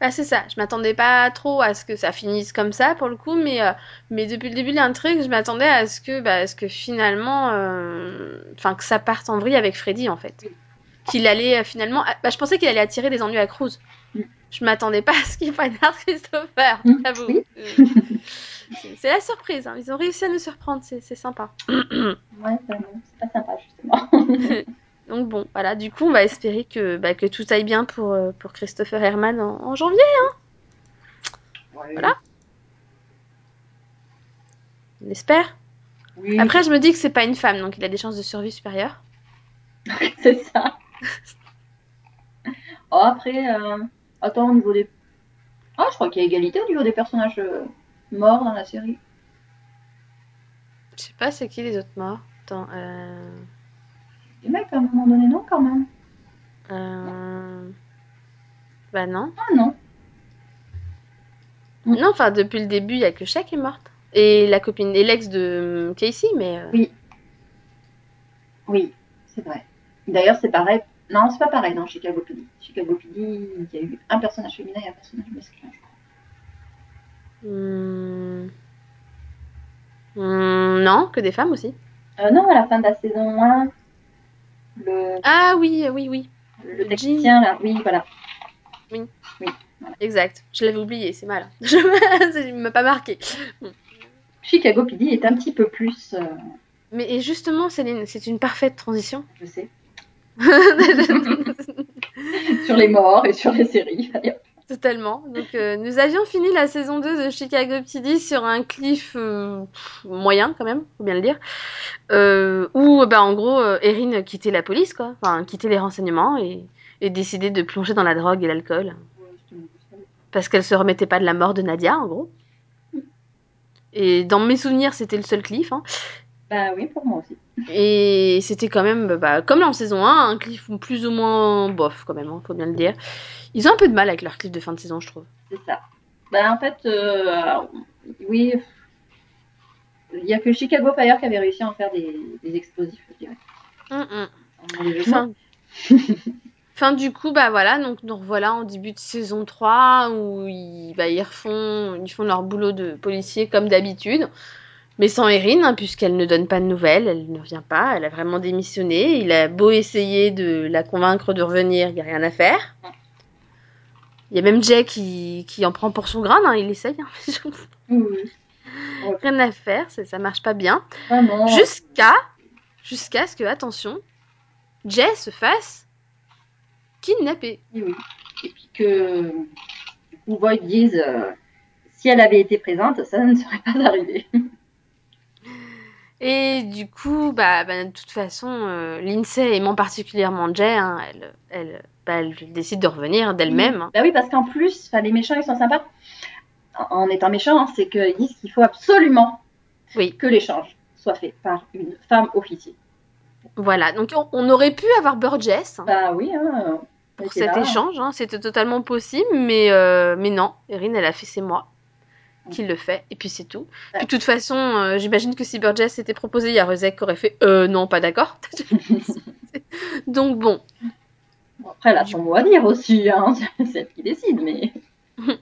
Bah, c'est ça, je m'attendais pas trop à ce que ça finisse comme ça pour le coup, mais, euh, mais depuis le début de l'intrigue, je m'attendais à ce que, bah, à ce que finalement, euh, enfin, que ça parte en vrille avec Freddy en fait. Oui. Qu'il allait finalement, ah, bah, je pensais qu'il allait attirer des ennuis à Cruz. Je m'attendais pas à ce qu'il poignarde Christopher, Mm, j'avoue. oui. Euh, c'est- c'est la surprise, hein. ils ont réussi à nous surprendre, c'est sympa. [CLEARS THROAT] Ouais, c'est pas sympa, justement. [LAUGHS] Donc bon, voilà, du coup, on va espérer que, bah, que tout aille bien pour, euh, pour Christopher Herman en, en janvier. Voilà. On espère. Oui, Après, je me dis que c'est pas une femme, donc il a des chances de survie supérieures. [LAUGHS] c'est ça. Oh, après, euh, attends, au niveau des. Ah, je crois qu'il y a égalité au niveau des personnages euh, morts dans la série. Je sais pas, c'est qui les autres morts? Attends, euh... Les mecs, à un moment donné, non, quand même. euh, Bah non. Ah non. Non, enfin, depuis le début, il y a que Shaq qui est morte. Et la copine, et l'ex de euh, Casey, mais... euh, Oui. Oui, c'est vrai. D'ailleurs, c'est pareil. Non, c'est pas pareil dans Chicago PD. Chicago PD, il y a eu un personnage féminin et un personnage masculin. je crois. hmm, hmm, non, que des femmes aussi. Euh, non, à la fin de la saison 1, le, Ah oui, oui, oui. le technicien, là, oui, voilà. Exact. Je l'avais oublié, c'est mal. [LAUGHS] Je... Il m'a pas marqué. Chicago PD est un petit peu plus, euh, Mais et justement, Céline, c'est une parfaite transition. je sais, [LAUGHS] sur les morts et sur les séries. Totalement. Donc, euh, nous avions fini la saison 2 de Chicago PD sur un cliff euh, moyen, quand même, faut bien le dire. Euh, où, bah, en gros, Erin quittait la police, quoi. Enfin, quittait les renseignements et, et décidait de plonger dans la drogue et l'alcool. Parce qu'elle se remettait pas de la mort de Nadia, en gros. Et dans mes souvenirs, c'était le seul cliff. Hein. Bah oui, pour moi aussi. Et c'était quand même, bah, comme en saison 1, un cliff plus ou moins bof, quand même, hein, faut bien le dire. Ils ont un peu de mal avec leur cliff de fin de saison, je trouve. C'est ça. Bah en fait, euh, alors, oui, il y a que Chicago Fire qui avait réussi à en faire des, des explosifs, je dirais. Mots. Fin... fin du coup, bah voilà, donc nous revoilà en début de saison 3 où ils, bah, ils refont, ils font leur boulot de policier comme d'habitude. Mais sans Erin, hein, puisqu'elle ne donne pas de nouvelles, elle ne revient pas, elle a vraiment démissionné. Il a beau essayer de la convaincre de revenir, il n'y a rien à faire. Il y a même Jay qui, qui en prend pour son grade, hein, il essaye. hein. [LAUGHS] Rien à faire, ça, ça marche pas bien. Jusqu'à jusqu'à ce que, attention, Jay se fasse kidnapper. Oui. Et puis que du coup, Void dise euh, si elle avait été présente, ça ne serait pas arrivé. [LAUGHS] Et du coup, bah, bah, de toute façon, euh, Lindsay aimant particulièrement Jay, hein, elle, elle, bah, elle décide de revenir d'elle-même. hein. Bah oui, parce qu'en plus, les méchants, ils sont sympas. En en étant méchants, hein, c'est qu'ils disent qu'il faut absolument Oui. que l'échange soit fait par une femme officier. Voilà, donc on, on aurait pu avoir Burgess hein, Bah oui, pour cet là. échange, c'était totalement possible, mais, euh, mais non, Erin, elle a fait ses mois. Qu'il le fait, et puis c'est tout. Ouais. Puis de toute façon, euh, j'imagine que si Burgess s'était proposé, il y a Rezek qui aurait fait euh, non, pas d'accord. [LAUGHS] Donc bon, Bon, après, elle a son mot à dire aussi, hein. [LAUGHS] c'est elle qui décide, mais. [LAUGHS]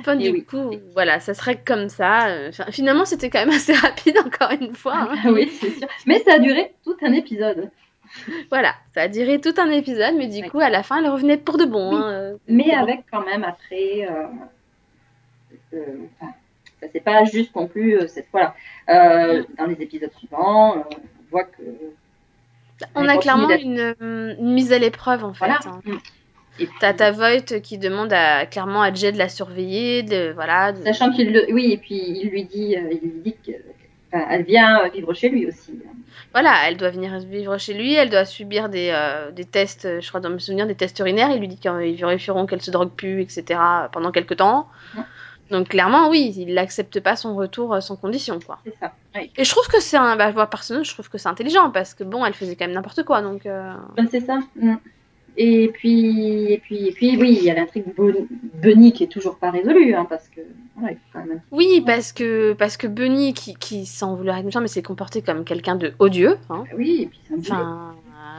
enfin, du oui. coup, voilà, ça serait comme ça. Euh, enfin, finalement, c'était quand même assez rapide, encore une fois. hein. Oui, c'est sûr. Mais ça a duré tout un épisode. Voilà, ça a duré tout un épisode, mais du Ouais. coup, à la fin, elle revenait pour de bon. Oui. hein, euh, Mais avec quand même après. euh, enfin, ça c'est pas juste non plus euh, cette fois-là. Euh, dans les épisodes suivants, euh, on voit que. On a clairement une, euh, une mise à l'épreuve, en fait. Voilà. hein. Mm. Et T'as ta Voight qui demande à, clairement à Jay de la surveiller, de, voilà. de- Sachant qu'il le. Oui, et puis il lui dit, euh, il lui dit que. enfin, elle vient euh, vivre chez lui aussi. hein. Voilà, elle doit venir vivre chez lui, elle doit subir des, euh, des tests, euh, je crois dans mes souvenirs, des tests urinaires. Il lui dit qu'ils vérifieront qu'elle se drogue plus, etc. pendant quelques temps. Mhm. Donc clairement, oui, il n'accepte pas son retour euh, sans condition, quoi. C'est ça. Oui. Et je trouve que c'est un, bah, moi personnellement, je trouve que c'est intelligent parce que bon, elle faisait quand même n'importe quoi, donc. euh, Ben, c'est ça. Mm. Et puis, et puis, et puis, oui, il y a l'intrigue Bunny qui est toujours pas résolue, hein, parce que quand même. Oui, parce que parce que Bunny, qui, qui sans vouloir être méchant, mais s'est comporté comme quelqu'un de odieux, hein. Ah Oui, et puis c'est un. Enfin,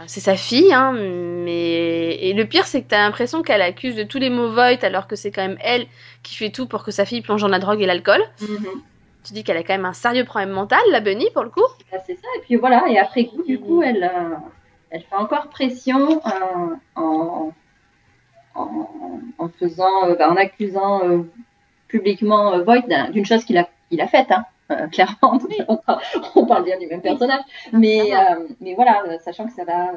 c'est sa fille, hein, mais et le pire, c'est que t'as l'impression qu'elle accuse de tous les mots Voight, alors que c'est quand même elle qui fait tout pour que sa fille plonge dans la drogue et l'alcool. Mhm. Tu dis qu'elle a quand même un sérieux problème mental, la Bunny, pour le coup. Ben, c'est ça. Et puis voilà, et après coup, du coup, elle, euh, elle fait encore pression euh, en, en, en faisant, euh, ben, en accusant publiquement Voight d'un- d'une chose qu'il a, a faite, hein. Euh, clairement, on parle bien du même personnage, mais, euh, mais voilà, euh, sachant que ça va,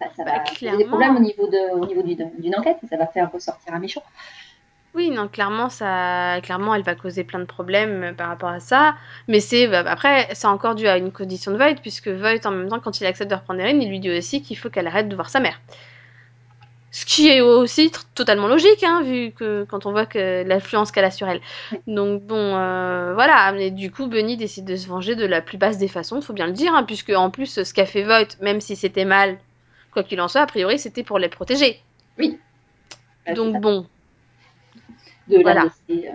bah, ça Bah, va clairement. des problèmes au niveau de, au niveau d'une enquête, et ça va faire ressortir un méchant. Oui, non, clairement, ça, clairement, elle va causer plein de problèmes par rapport à ça. Mais c'est, bah, après, c'est encore dû à une condition de Voight, puisque Voight, en même temps, quand il accepte de reprendre Erin, il lui dit aussi qu'il faut qu'elle arrête de voir sa mère. Ce qui est aussi totalement logique, hein, vu que quand on voit que l'influence qu'elle a sur elle. Oui. Donc bon, euh, voilà. Mais du coup, Bunny décide de se venger de la plus basse des façons, faut bien le dire, hein, puisque en plus, ce qu'a fait Voight, même si c'était mal, quoi qu'il en soit, a priori, c'était pour les protéger. Euh, c'est Donc bon, de la voilà. laisser, euh,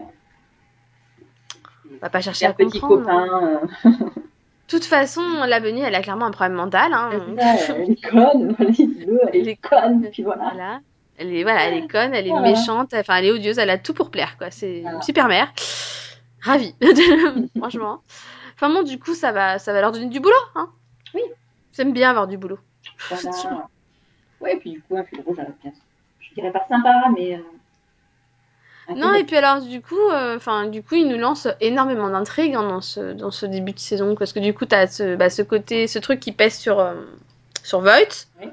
on va pas chercher un à petit comprendre. copain. euh, [LAUGHS] toute façon, la Bunny, elle a clairement un problème mental. Hein, donc, ça, elle est conne, elle est conne, puis voilà. voilà. Elle est, voilà, elle est conne, elle est Voilà. méchante, enfin, elle est odieuse, elle a tout pour plaire, quoi. C'est Voilà. une super mère. Ravie, [LAUGHS] franchement. Enfin bon, du coup, ça va, ça va leur donner du boulot, hein. Oui. J'aime bien avoir du boulot. Voilà. [LAUGHS] Ouais, puis du coup, un fil rouge à la pièce. Je dirais pas sympa, mais. euh, Non, et puis alors, du coup, euh, enfin, du coup, il nous lance énormément d'intrigues hein, dans, ce, dans ce début de saison, parce que du coup, t'as ce, bah, ce côté, ce truc qui pèse sur, euh, sur Voight. Oui.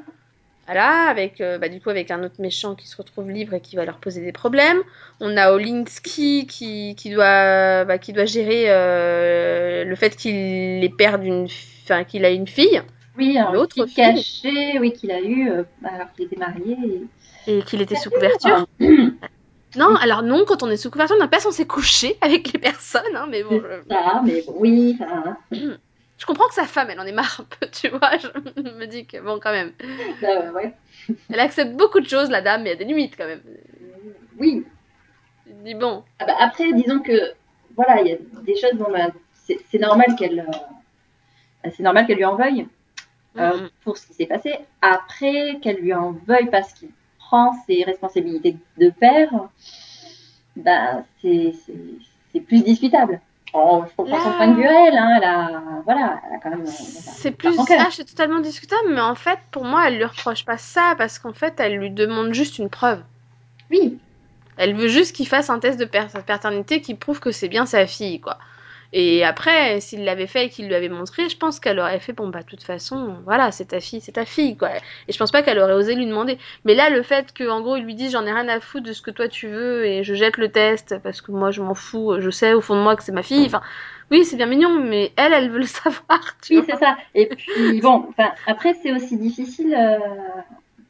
Voilà, avec, euh, bah, du coup, avec un autre méchant qui se retrouve libre et qui va leur poser des problèmes. On a Olinsky qui, qui, doit, bah, qui doit gérer le fait qu'il est père d'une, enfin, qu'il a une fille Oui, un l'autre cachet, oui, qu'il a eu alors qu'il était marié. et- et qu'il était sous couverture. [CLEARS THROAT] Non, alors non, quand on est sous couverture, on n'a pas censé coucher [LAUGHS] avec les personnes, hein, mais bon, je- Ça, mais oui, [CLEARS THROAT] Je comprends que sa femme, elle en est marre un peu, [LAUGHS] tu vois. Je me dis que, bon, quand même. euh, ouais. [LAUGHS] Elle accepte beaucoup de choses, la dame, mais il y a des limites quand même. Oui. Je dis, bon. Ah bah, après, disons que, voilà, il y a des choses, bon, bah, c'est c'est normal qu'elle. euh, bah, c'est normal qu'elle lui en veuille euh, pour ce qui s'est passé. Après, qu'elle lui en veuille parce qu'il prend ses responsabilités de père, bah, c'est plus discutable. Oh, je comprends son point de vue elle, hein, elle a, voilà, elle a quand même. C'est plus ça, c'est totalement discutable, mais en fait, pour moi, elle lui reproche pas ça, parce qu'en fait, elle lui demande juste une preuve. Oui, Elle veut juste qu'il fasse un test de paternité qui prouve que c'est bien sa fille, quoi. Et après, s'il l'avait fait et qu'il lui avait montré, je pense qu'elle aurait fait, bon, bah, de toute façon, voilà, c'est ta fille, c'est ta fille, quoi. Et je pense pas qu'elle aurait osé lui demander. Mais là, le fait qu'en gros, il lui dise, j'en ai rien à foutre de ce que toi tu veux et je jette le test parce que moi, je m'en fous, je sais au fond de moi que c'est ma fille, enfin, oui, c'est bien mignon, mais elle, elle veut le [LAUGHS] savoir, tu oui, c'est ça. Et puis bon, après c'est aussi difficile, euh,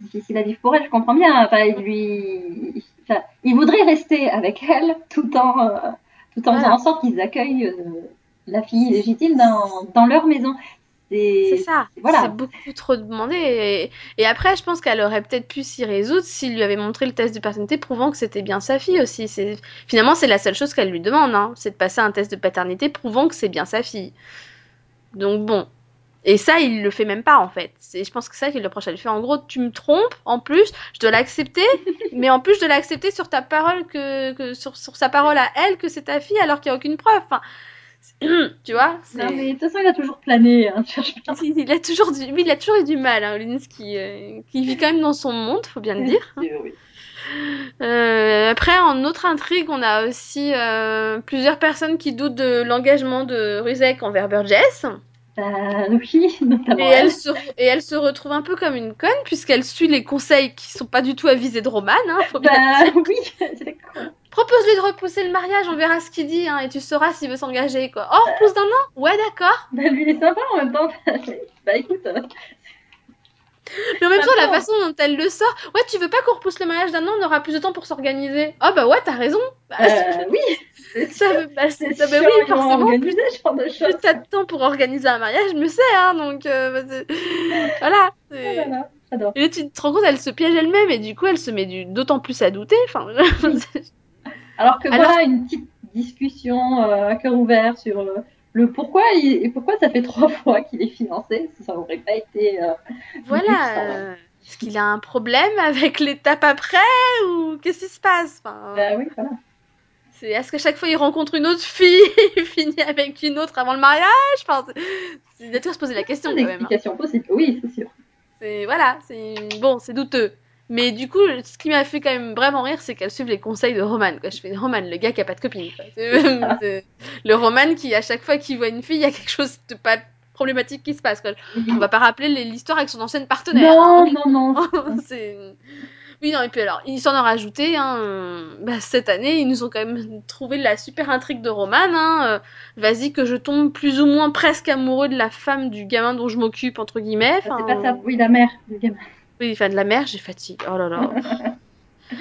difficile à vivre pour elle. Je comprends bien. Enfin, il lui, enfin, il voudrait rester avec elle tout en, euh, tout en Voilà. faisant en sorte qu'ils accueillent euh, la fille légitime dans, dans leur maison. C'est ça. Voilà. C'est beaucoup trop demandé. Et, et après, je pense qu'elle aurait peut-être pu s'y résoudre s'il lui avait montré le test de paternité prouvant que c'était bien sa fille aussi. Finalement c'est la seule chose qu'elle lui demande, hein, c'est de passer un test de paternité prouvant que c'est bien sa fille. Donc bon. Et ça, il le fait même pas en fait. C'est, je pense que c'est ça qu'il le reproche. Elle fait en gros, tu me trompes. En plus, je dois l'accepter, [LAUGHS] mais en plus je dois l'accepter sur ta parole que, que sur, sur, sa parole à elle que c'est ta fille alors qu'il n'y a aucune preuve. Enfin, [CLEARS THROAT] tu vois Non, mais de toute façon, il a toujours plané. Hein, il, a toujours du... oui, il a toujours eu du mal, hein, qui, euh, qui vit quand même dans son monde, faut bien le dire. Euh, après, en autre intrigue, on a aussi euh, plusieurs personnes qui doutent de l'engagement de Ruzek envers Burgess. [LAUGHS] Oui, et elle, se, et elle se retrouve un peu comme une conne puisqu'elle suit les conseils qui sont pas du tout avisés de Roman. Hein, faut bien bah, oui, [LAUGHS] d'accord. Propose-lui de repousser le mariage, on verra ce qu'il dit, hein, et tu sauras s'il veut s'engager, quoi. Oh, repousse d'un an? Ouais, d'accord. Bah, lui, il est sympa en même temps. [LAUGHS] bah, écoute. Mais en même temps, la façon dont elle le sort, ouais, tu veux pas qu'on repousse le mariage d'un an, on aura plus de temps pour s'organiser. Oh, bah ouais, t'as raison. Bah, euh, [LAUGHS] oui. Ça veut bah, ça, bah, oui, forcément. Plus, plus t'as de temps pour organiser un mariage, mieux c'est, hein, donc, euh, bah, [LAUGHS] voilà. Oh et tu te rends compte, elle se piège elle-même, et du coup, elle se met d'autant plus à douter. Enfin, [LAUGHS] Alors que voilà une petite discussion euh, à cœur ouvert sur euh, le pourquoi et pourquoi ça fait trois [LAUGHS] fois qu'il est financé, ça aurait pas été. Euh, voilà. Est-ce qu'il a un problème avec l'étape après ou qu'est-ce qui se passe? Enfin, bah oui, voilà. C'est est-ce qu'à chaque fois il rencontre une autre fille [LAUGHS] et finit avec une autre avant le mariage? Enfin, Il doit se poser la question quand même. Hein. Possible, oui, c'est sûr. C'est voilà, c'est bon, c'est douteux. Mais du coup, ce qui m'a fait quand même vraiment rire, c'est qu'elle suive les conseils de Roman. Quoi. Je fais Roman, le gars qui a pas de copine. [LAUGHS] le Roman qui, à chaque fois qu'il voit une fille, il y a quelque chose de pas problématique qui se passe. Quoi. On va pas rappeler l'histoire avec son ancienne partenaire. Non, hein. non, non. [LAUGHS] Oui, non, et puis alors, ils s'en ont rajouté, hein, bah, cette année, ils nous ont quand même trouvé la super intrigue de Roman, hein, euh, vas-y que je tombe plus ou moins presque amoureux de la femme du gamin dont je m'occupe, entre guillemets. C'est pas ça, oui, la mère du gamin. Oui, enfin de la mer, j'ai fatigue. Oh là là. [LAUGHS]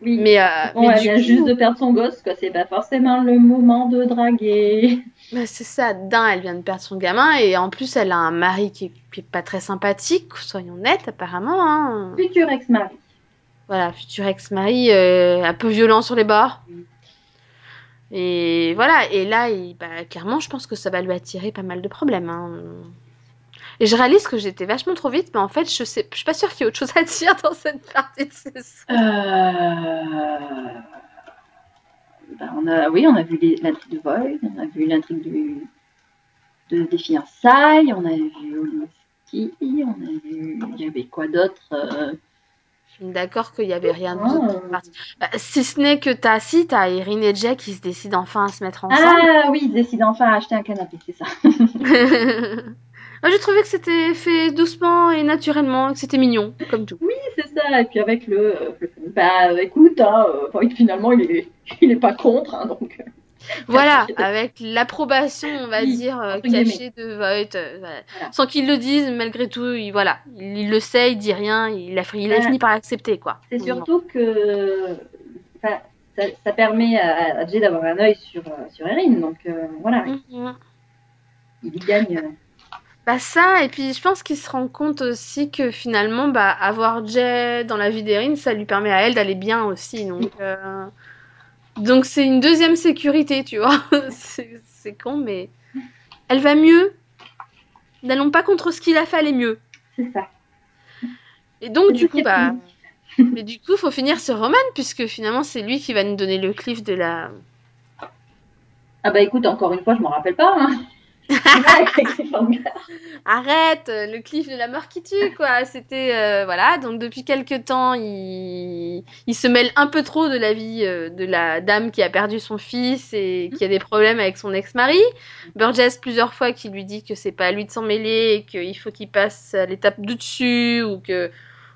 oui. Mais, euh, bon, elle vient juste de perdre son gosse, quoi. C'est pas forcément le moment de draguer. [LAUGHS] Bah, c'est ça. D'un, elle vient de perdre son gamin et en plus, elle a un mari qui est, pas très sympathique, soyons nets, apparemment. Hein. Futur ex-mari. Voilà, futur ex-mari, euh, un peu violent sur les bords. Et voilà, et là, bah, clairement, je pense que ça va lui attirer pas mal de problèmes. Hein. Et je réalise que j'étais vachement trop vite, mais en fait, je sais, je suis pas sûre qu'il y ait autre chose à dire dans cette partie de saison. Euh... Ben, on a, oui, on a vu l'intrigue de Void, on a vu l'intrigue du... de, des fiançailles, on a vu Oliski, on a vu, il y avait quoi d'autre euh... Je suis d'accord qu'il y avait rien d'autre. Ah. Bah, si ce n'est que t'as, si, t'as Erin et Jack qui se décident enfin à se mettre ensemble. Ah oui, ils décident enfin à acheter un canapé, c'est ça. [LAUGHS] Ah, j'ai trouvé que c'était fait doucement et naturellement, que c'était mignon, comme tout. Oui, c'est ça. Et puis avec le, bah écoute, hein, euh, finalement il est, [LAUGHS] il est pas contre, hein, donc. Euh, voilà, avec l'approbation, on va dire, euh, cachée de Voight, sans qu'il le dise, malgré tout, il, voilà, il, le sait, il dit rien, il a, il a fini par l'accepter, quoi. C'est surtout que ça, ça, permet à, à Jay d'avoir un œil sur, sur Erin, donc voilà. Mm-hmm. Il y gagne. Bah ça, et puis je pense qu'il se rend compte aussi que finalement, bah, avoir Jay dans la vie d'Erin, ça lui permet à elle d'aller bien aussi. Donc euh, donc c'est une deuxième sécurité, tu vois. [LAUGHS] c'est con, mais elle va mieux. N'allons pas contre ce qu'il a fait, elle est mieux. C'est ça. Et donc du coup, bah... [LAUGHS] Mais du coup, faut finir sur Roman, puisque finalement, c'est lui qui va nous donner le cliff de la... Ah bah écoute, encore une fois, je m'en rappelle pas. Hein. [LAUGHS] Arrête, le cliff de la mort qui tue, quoi. C'était, euh, voilà, donc depuis quelques temps, il... il se mêle un peu trop de la vie euh, de la dame qui a perdu son fils et qui a des problèmes avec son ex-mari. Burgess, plusieurs fois, qui lui dit que c'est pas à lui de s'en mêler et qu'il faut qu'il passe à l'étape de dessus ou que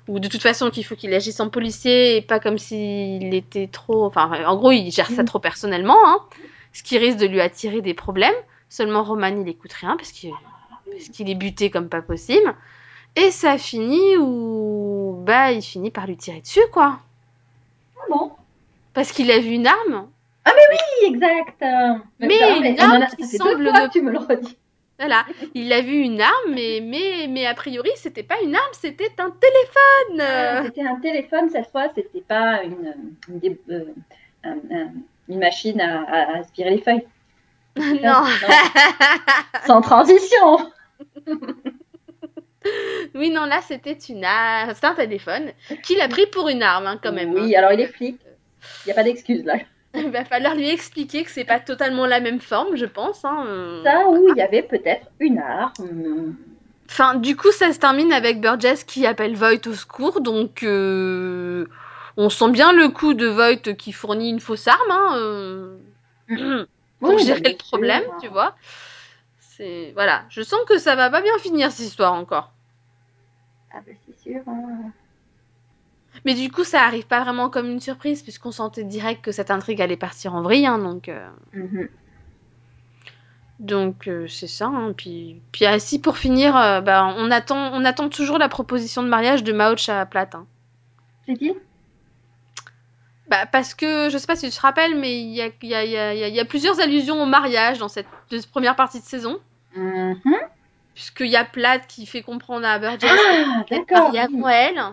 ou de toute façon qu'il faut qu'il agisse en policier et pas comme s'il était trop enfin en gros il gère ça mm. trop personnellement hein, ce qui risque de lui attirer des problèmes Seulement Roman, il écoute rien parce qu'il est buté comme pas possible. Et ça finit où bah il finit par lui tirer dessus quoi. Ah bon? Parce qu'il a vu une arme. Ah mais oui, exact. Mais, une arme qui semble tu me le redis. Voilà, il a vu une arme, mais, mais, mais a priori, c'était pas une arme, c'était un téléphone. Ah, c'était un téléphone cette fois, c'était pas une, euh, une machine à, à aspirer les feuilles. Non. [LAUGHS] Sans transition. oui, non, là, c'était une arme, c'était un téléphone qu'il a pris pour une arme, hein, quand même. Oui, alors il est flic. Il n'y a pas d'excuse là. [LAUGHS] Il va falloir lui expliquer que c'est pas totalement la même forme, je pense. Hein. Ça où il y avait peut-être une arme. Enfin, du coup, ça se termine avec Burgess qui appelle Voight au secours, donc euh, on sent bien le coup de Voight qui fournit une fausse arme hein, euh, [CLEARS THROAT] pour Oui, gérer le problème, tu vois. C'est voilà, je sens que ça va pas bien finir cette histoire encore. Ah bah c'est sûr. hein. Mais du coup, ça arrive pas vraiment comme une surprise puisqu'on sentait direct que cette intrigue allait partir en vrille, hein, donc. euh, Mhm. Donc euh, c'est ça. Hein. Puis, puis ah, si pour finir, euh, bah, on attend, on attend toujours la proposition de mariage de Maoch à Platte. hein. C'est qui Bah, parce que je sais pas si tu te rappelles, mais il y a, y, y, y plusieurs allusions au mariage dans cette, de cette première partie de saison. Mhm. Puisqu'il y a Platte qui fait comprendre à Burgess Ah, qu'elle est d'accord. mariée oui. avant elle.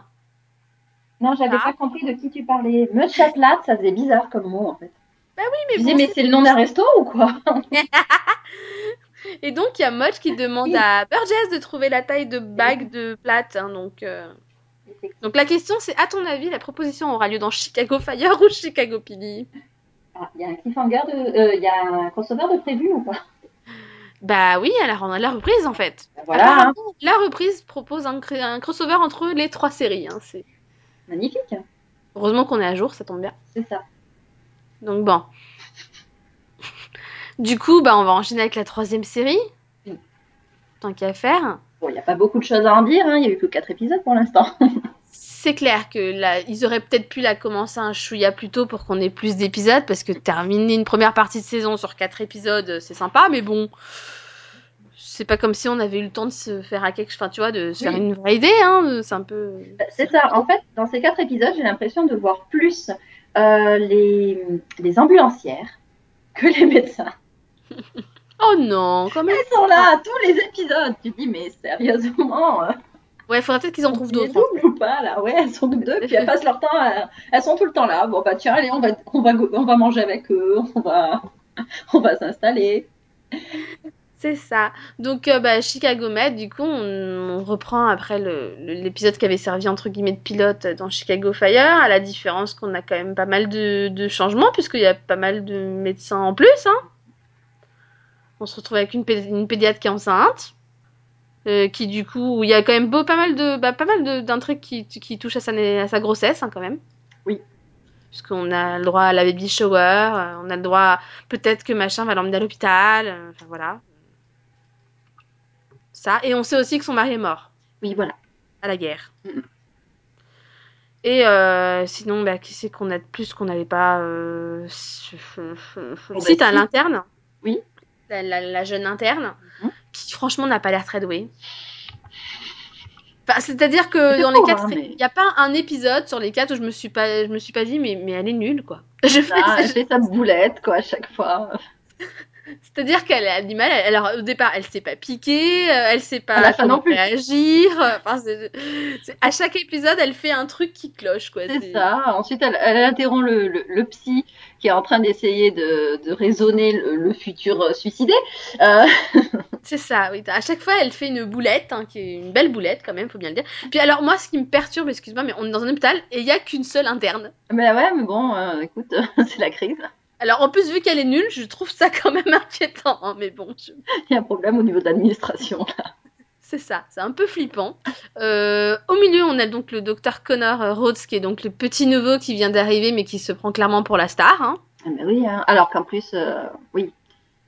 Non, j'avais Ah. pas compris de qui tu parlais. Meute chaplate, ça faisait bizarre comme mot en fait. Mais Je disais, bon, mais c'est- le nom d'un resto ou quoi? [LAUGHS] Et donc il y a Mudge qui demande Oui. à Burgess de trouver la taille de bague de Platte. hein, donc, euh, donc la question c'est, à ton avis, la proposition aura lieu dans Chicago Fire [LAUGHS] ou Chicago PD Ah, Il y a un cliffhanger euh, Il y a un crossover de prévu ou pas? Bah oui, à la, la reprise en fait. Ben Voilà, hein. La reprise propose un, cr- un crossover entre les trois séries. hein, c'est... magnifique. Heureusement qu'on est à jour, ça tombe bien. C'est ça. Donc bon. [LAUGHS] Du coup, bah, on va enchaîner avec la troisième série. Tant qu'à faire. Bon, il n'y a pas beaucoup de choses à en dire, hein. il n'y a eu que 4 épisodes pour l'instant. [LAUGHS] C'est clair que là, ils auraient peut-être pu la commencer un chouïa plus tôt pour qu'on ait plus d'épisodes, parce que terminer une première partie de saison sur quatre épisodes, c'est sympa, mais bon, c'est pas comme si on avait eu le temps de se faire à quelque, enfin, tu vois, de se faire une vraie idée, hein. C'est un peu. C'est ça. En fait, dans ces 4 épisodes, j'ai l'impression de voir plus euh, les, les ambulancières que les médecins. [LAUGHS] Oh non, quand même. Ils sont là tous les épisodes. Tu dis, mais sérieusement, euh, Ouais, faudrait peut-être qu'ils en trouvent d'autres. hein. doublent ou pas là? Ouais, elles sont toutes deux, puis elles [LAUGHS] passent leur temps. à- Elles sont tout le temps là. Bon bah tiens, allez, on va, on va, on va manger avec eux, [LAUGHS] on va, on va s'installer. C'est ça. Donc, euh, bah, Chicago Med, du coup, on, on reprend après l'épisode qui avait servi entre guillemets de pilote dans Chicago Fire, à la différence qu'on a quand même pas mal de, de changements, puisqu'il y a pas mal de médecins en plus. Hein. On se retrouve avec une, pé- une pédiatre qui est enceinte, euh, qui du coup, il y a quand même beau, pas mal de, bah, pas mal d'intrigues qui, qui touchent à sa, na- à sa grossesse, hein, quand même. Oui. Puisqu'on a le droit à la baby shower, euh, on a le droit, à- peut-être que machin va l'emmener à l'hôpital, euh, enfin voilà. Ça, et on sait aussi que son mari est mort Oui, voilà. à la guerre. Et euh, sinon, bah, qui c'est qu'on a de plus qu'on n'avait pas euh... Si, t'as l'interne. Oui. La, la- la jeune interne. Qui franchement n'a pas l'air très douée. Enfin, C'est-à-dire que dans les quatre, hein, il mais- n'y a pas un épisode sur les quatre où je me suis pas, je me suis pas dit mais, mais elle est nulle quoi. [LAUGHS] Je fais- elle fait sa boulette quoi à chaque fois. [LAUGHS] C'est-à-dire qu'elle a du mal. Elle, alors, au départ, elle sait pas piquer, euh, elle sait pas comment non plus. réagir. Enfin, c'est- c'est- à chaque épisode, elle fait un truc qui cloche, quoi. C'est ça. Ensuite, elle, elle interrompt le, le, le psy qui est en train d'essayer de, de raisonner le, le futur euh, suicidé. Euh, [LAUGHS] C'est ça, oui. À chaque fois, elle fait une boulette, hein, qui est une belle boulette quand même, faut bien le dire. Puis alors, moi, ce qui me perturbe, excuse-moi, mais on est dans un hôpital et il y a qu'une seule interne. mais ouais, mais bon, euh, écoute, [LAUGHS] c'est la crise. Alors, en plus, vu qu'elle est nulle, je trouve ça quand même [LAUGHS] inquiétant. hein, mais bon, je- Il y a un problème au niveau de l'administration. là. c'est ça, c'est un peu flippant. Euh, au milieu, on a donc le docteur Connor Rhodes, qui est donc le petit nouveau qui vient d'arriver, mais qui se prend clairement pour la star. Hein. Ah, mais oui, hein. alors qu'en plus, euh, oui.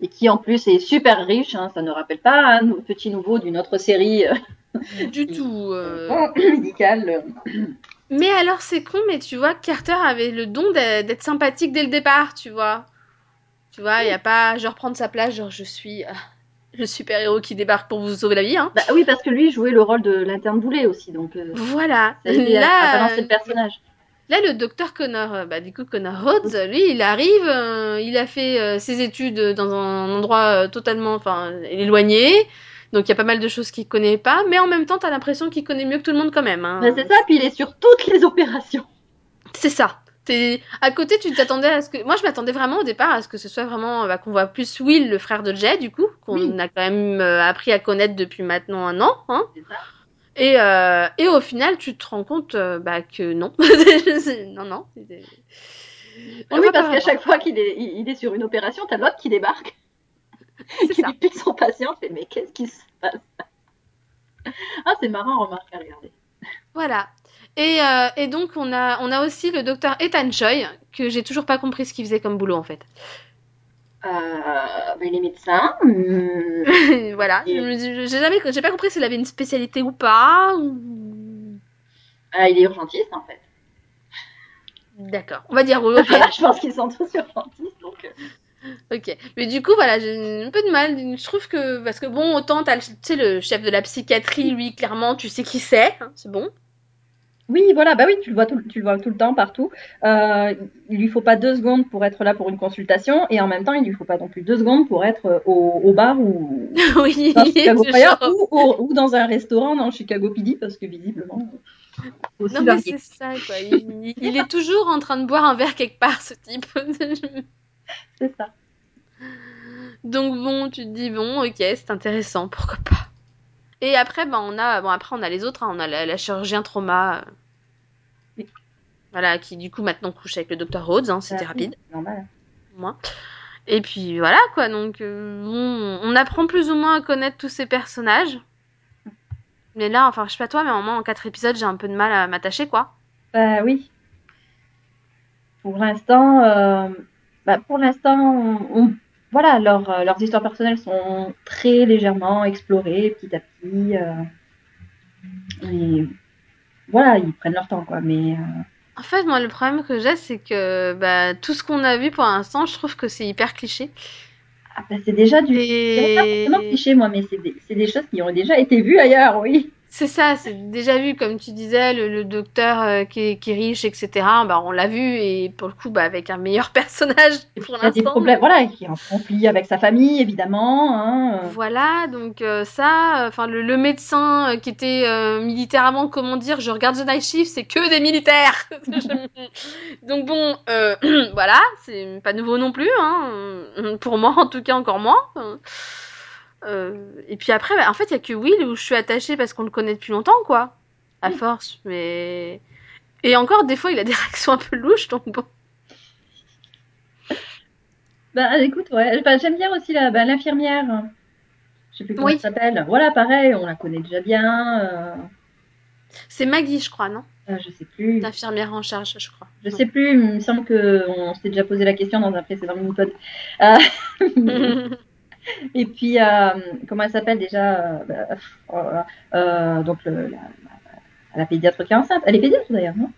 Et qui en plus est super riche, hein. ça ne rappelle pas un petit nouveau d'une autre série euh, [LAUGHS] Du tout. euh. [LAUGHS] médicale. Mais alors, c'est con, mais tu vois, Carter avait le don d'être sympathique dès le départ, tu vois. Tu vois, il n'y a pas genre prendre sa place, genre je suis euh, le super-héros qui débarque pour vous sauver la vie, hein. Bah, oui, parce que lui jouait le rôle de l'interne boulet aussi, donc euh, Voilà. ça a aidé à- à Là, balancer le personnage. Là, le docteur Connor, euh, bah, du coup, Connor Rhodes, lui, il arrive, euh, il a fait euh, ses études dans un endroit totalement, enfin, éloigné. Donc, il y a pas mal de choses qu'il connaît pas, mais en même temps, t'as l'impression qu'il connaît mieux que tout le monde quand même. Hein. Bah, c'est ça, puis il est sur toutes les opérations. C'est ça. T'es à côté, tu t'attendais à ce que. Moi, je m'attendais vraiment au départ à ce que ce soit vraiment bah, qu'on voit plus Will, le frère de Jay, du coup, qu'on Oui. a quand même appris à connaître depuis maintenant un an. Hein. C'est ça. Et, euh, et au final, tu te rends compte euh, bah, que non. [LAUGHS] non, non. oui, parce qu'à chaque fois qu'il est, il il est sur une opération, t'as l'autre qui débarque, [LAUGHS] qui lui pique son patient, fait mais qu'est-ce qui se passe? [LAUGHS] Ah, c'est marrant, remarque à regarder. Voilà. Et, euh, et donc, on a, on a aussi le docteur Ethan Choi, que j'ai toujours pas compris ce qu'il faisait comme boulot, en fait. Euh, il est médecin. hum, [LAUGHS] voilà. Et- me dis- J'ai jamais, j'ai pas compris s'il avait une spécialité ou pas. ou- ah, il est urgentiste en fait. D'accord. On va dire oui, [LAUGHS] je pense qu'ils sont tous urgentistes, donc. euh, Ok, mais du coup, voilà, j'ai un peu de mal. Je trouve que, parce que bon, autant t'as le, le chef de la psychiatrie, lui, clairement, tu sais qui c'est, hein, c'est bon. Oui, voilà, bah oui, tu le vois tout, tu le vois tout le temps partout. Euh, il lui faut pas deux secondes pour être là pour une consultation, et en même temps, il lui faut pas non plus deux secondes pour être au, au bar ou [LAUGHS] oui, dans Chicago c'est Fire genre- ou, au- ou dans un restaurant dans Chicago PD, parce que visiblement, euh, Non, mais c'est ça, quoi. Il est toujours en train de boire un verre quelque part, ce type. C'est ça. Donc bon, tu te dis, bon, ok, c'est intéressant, pourquoi pas. Et après, ben, on a, bon, après, on a les autres, hein, on a la, la chirurgien trauma. euh, Oui. Voilà, qui du coup maintenant couche avec le docteur Rhodes, hein, c'était Ah, rapide. c'est Normal. moi. Et puis voilà quoi, donc euh, on apprend plus ou moins à connaître tous ces personnages. Mais là, enfin, je sais pas toi, mais au moins en quatre épisodes, j'ai un peu de mal à m'attacher quoi. Bah oui. Pour l'instant, euh, bah, pour l'instant, on- on- voilà, leurs, euh, leurs histoires personnelles sont très légèrement explorées petit à petit. euh, et voilà, ils prennent leur temps, quoi. Mais euh, En fait, moi, le problème que j'ai, c'est que bah, tout ce qu'on a vu pour l'instant, je trouve que c'est hyper cliché. ah, bah, c'est déjà du. C'est pas Et forcément cliché, moi, mais c'est des, c'est des choses qui ont déjà été vues ailleurs, oui. C'est ça, c'est déjà vu, comme tu disais, le, le docteur euh, qui, est, qui est riche, etc. Bah, on l'a vu, et pour le coup, bah, avec un meilleur [LAUGHS] personnage pour il y a des l'instant. problèmes, voilà, qui est en conflit avec sa famille, évidemment. Hein. Voilà, donc euh, ça, enfin le, le médecin euh, qui était euh, militairement, comment dire, je regarde The Night Shift, c'est que des militaires. [LAUGHS] donc bon, euh, [CLEARS THROAT] voilà, c'est pas nouveau non plus, hein, pour moi en tout cas encore moins. Euh, et puis après, bah, en fait, il y a que Will où je suis attachée parce qu'on le connaît depuis longtemps, quoi, à Oui. force. Mais et encore des fois, il a des [LAUGHS] réactions un peu louches, donc bon. Bah écoute, ouais, bah, j'aime bien aussi la, bah, l'infirmière. Je sais plus comment Oui. elle s'appelle. Voilà, pareil, on la connaît déjà bien. euh, C'est Maggie, je crois, non? Euh, je sais plus. L'infirmière en charge, je crois. Je sais plus, il me semble qu'on s'était déjà posé la question dans un précédent mini-pod. Euh, [LAUGHS] et puis, euh, comment elle s'appelle déjà euh, bah, oh euh, Donc, le- la, la- pédiatre qui est enceinte. Elle est pédiatre d'ailleurs, non?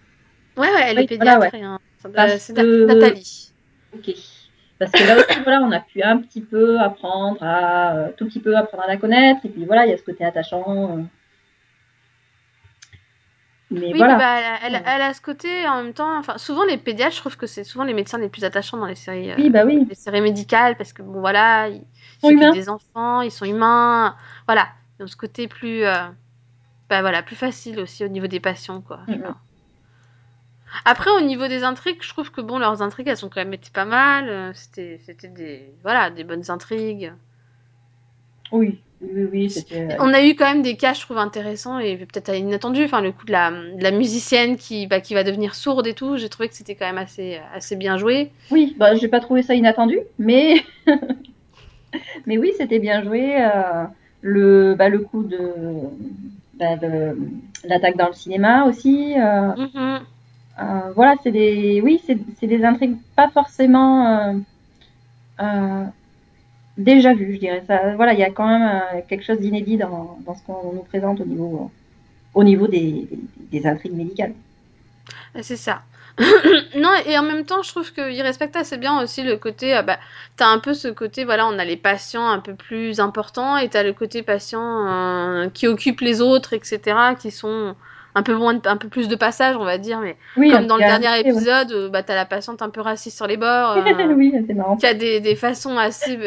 Ouais, ouais, elle Oui, est pédiatre. voilà, hein, Parce c'est que- Nathalie. Ok. Parce que là aussi, voilà, on a pu un petit peu apprendre à, tout petit peu apprendre à la connaître. Et puis voilà, il y a ce côté attachant. Mais Oui, voilà. bah, elle, elle, Ouais. elle a ce côté en même temps. Enfin, souvent les pédiatres, je trouve que c'est souvent les médecins les plus attachants dans les séries, euh, Oui, bah oui. les séries médicales parce que bon, voilà, ils sont humains. des enfants, ils sont humains. Voilà, ils ont ce côté plus, euh, bah voilà, plus facile aussi au niveau des patients, quoi. Après, au niveau des intrigues, je trouve que bon, leurs intrigues, elles sont quand même été pas mal. euh, C'était, c'était des, voilà, des bonnes intrigues. Oui, oui, oui, oui, c'était. euh, On a eu quand même des cas, je trouve, intéressants et peut-être inattendus. Enfin, le coup de la, de la musicienne qui, bah, qui va devenir sourde et tout, j'ai trouvé que c'était quand même assez, assez bien joué. Oui, bah, j'ai pas trouvé ça inattendu, mais [LAUGHS] mais oui, c'était bien joué. euh, le bah, le coup de bah, de l'attaque dans le cinéma aussi. euh, Mhm. euh, voilà, c'est des oui, c'est c'est des intrigues pas forcément euh, euh, déjà vues, je dirais. Ça, voilà, il y a quand même euh, quelque chose d'inédit dans, ce qu'on nous présente au niveau au niveau des, des, intrigues médicales. C'est ça. [COUGHS] non, et en même temps, je trouve qu'il respecte assez bien aussi le côté. euh, bah, t'as un peu ce côté, voilà, on a les patients un peu plus importants et t'as le côté patient euh, qui occupe les autres, etc., qui sont un peu moins, de- un peu plus de passage, on va dire, mais Oui, comme dans le dernier effet, ouais. épisode, euh, bah t'as la patiente un peu raciste sur les bords, [LAUGHS] euh, oui, c'est marrant. qui a des, des façons assez,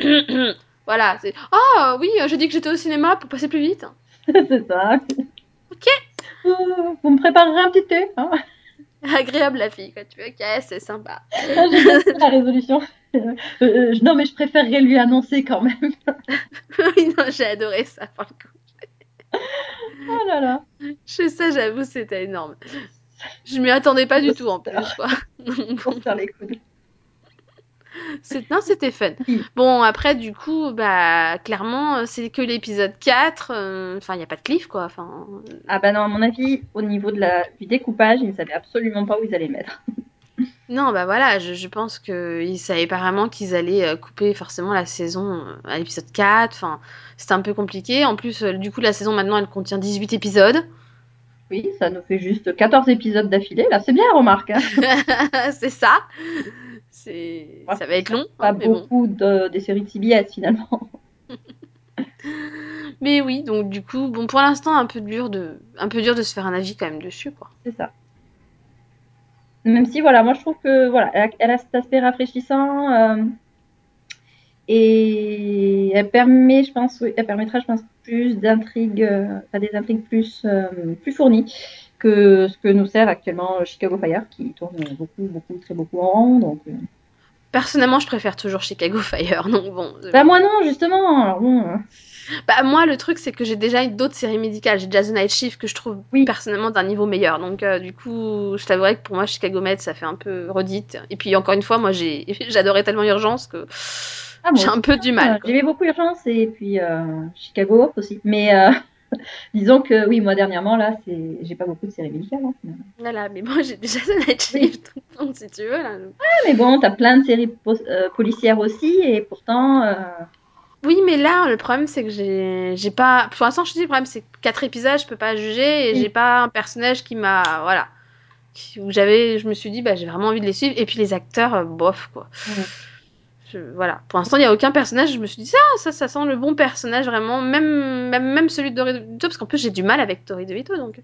[COUGHS] voilà, c'est oh oui, j'ai dit que j'étais au cinéma pour passer plus vite. [LAUGHS] c'est ça. Ok. Euh, vous me préparerez un petit thé hein [LAUGHS] Agréable la fille, quoi. Tu vois, ok, c'est sympa. Ah, la résolution. Euh, euh, non, mais je préférerais lui annoncer quand même. oui, non, j'ai adoré ça. pour le coup. [LAUGHS] Oh là là. Je ça, j'avoue, c'était énorme. Je m'y attendais pas du tout en plus, quoi. [LAUGHS] Pour faire les coudes. Non, c'était fun. Bon, après, du coup, bah, clairement, c'est que l'épisode 4. euh, Enfin, il n'y a pas de cliff, quoi. Enfin, Ah bah non, à mon avis, au niveau de la, du découpage, ils ne savaient absolument pas où ils allaient mettre. Non, bah voilà, je, je pense qu'ils savaient vraiment qu'ils allaient euh, couper forcément la saison euh, à l'épisode 4. Enfin, c'était un peu compliqué. En plus, euh, du coup, la saison maintenant, elle contient 18 épisodes. Oui, ça nous fait juste 14 épisodes d'affilée. Là, c'est bien, remarque. hein. [LAUGHS] c'est ça. C'est, Ouais, ça va être long, Pas hein, mais bon. beaucoup de, des séries de CBS finalement. [LAUGHS] Mais oui, donc du coup, bon, pour l'instant, un peu dur de, un peu dur de se faire un avis quand même dessus, quoi. C'est ça. Même si, voilà, moi je trouve que voilà, elle a, elle a cet aspect rafraîchissant euh, et elle permet, je pense, oui, elle permettra, je pense, plus d'intrigues, euh, enfin, des intrigues plus, euh, plus fournies que ce que nous sert actuellement Chicago Fire, qui tourne beaucoup, beaucoup, très beaucoup en rond. Donc, euh. Personnellement, je préfère toujours Chicago Fire, [LAUGHS] donc bon. euh, bah moi non, justement. Alors bon, euh, Bah, moi, le truc, c'est que j'ai déjà eu d'autres séries médicales. J'ai déjà The Night Shift que je trouve Oui. personnellement d'un niveau meilleur. Donc, euh, du coup, je t'avouerais que pour moi, Chicago Med, ça fait un peu redite. Et puis, encore une fois, moi, j'ai, [LAUGHS] j'adorais tellement Urgence que Ah, j'ai un peu du Euh, mal. J'aimais beaucoup Urgence et puis euh, Chicago Hope aussi. Mais euh, [LAUGHS] disons que oui, moi dernièrement là, c'est j'ai pas beaucoup de séries médicales. hein. Voilà, mais moi, j'ai déjà The Night Shift, si tu veux, là. Ah, mais bon, t'as plein de séries po- euh, policières aussi et pourtant. euh, Oui, mais là, le problème, c'est que j'ai, j'ai pas. Pour l'instant, je te dis, le problème, c'est que quatre épisodes, je peux pas juger et Oui. j'ai pas un personnage qui m'a. Voilà. Qui- Où j'avais. Je me suis dit, bah, j'ai vraiment envie de les suivre. Et puis, les acteurs, euh, bof, quoi. Je- voilà. Pour l'instant, il n'y a aucun personnage. Je me suis dit, ça, ça, ça sent le bon personnage, vraiment. Même, même, même celui de Tori DeVito, parce qu'en plus, j'ai du mal avec Tori DeVito, donc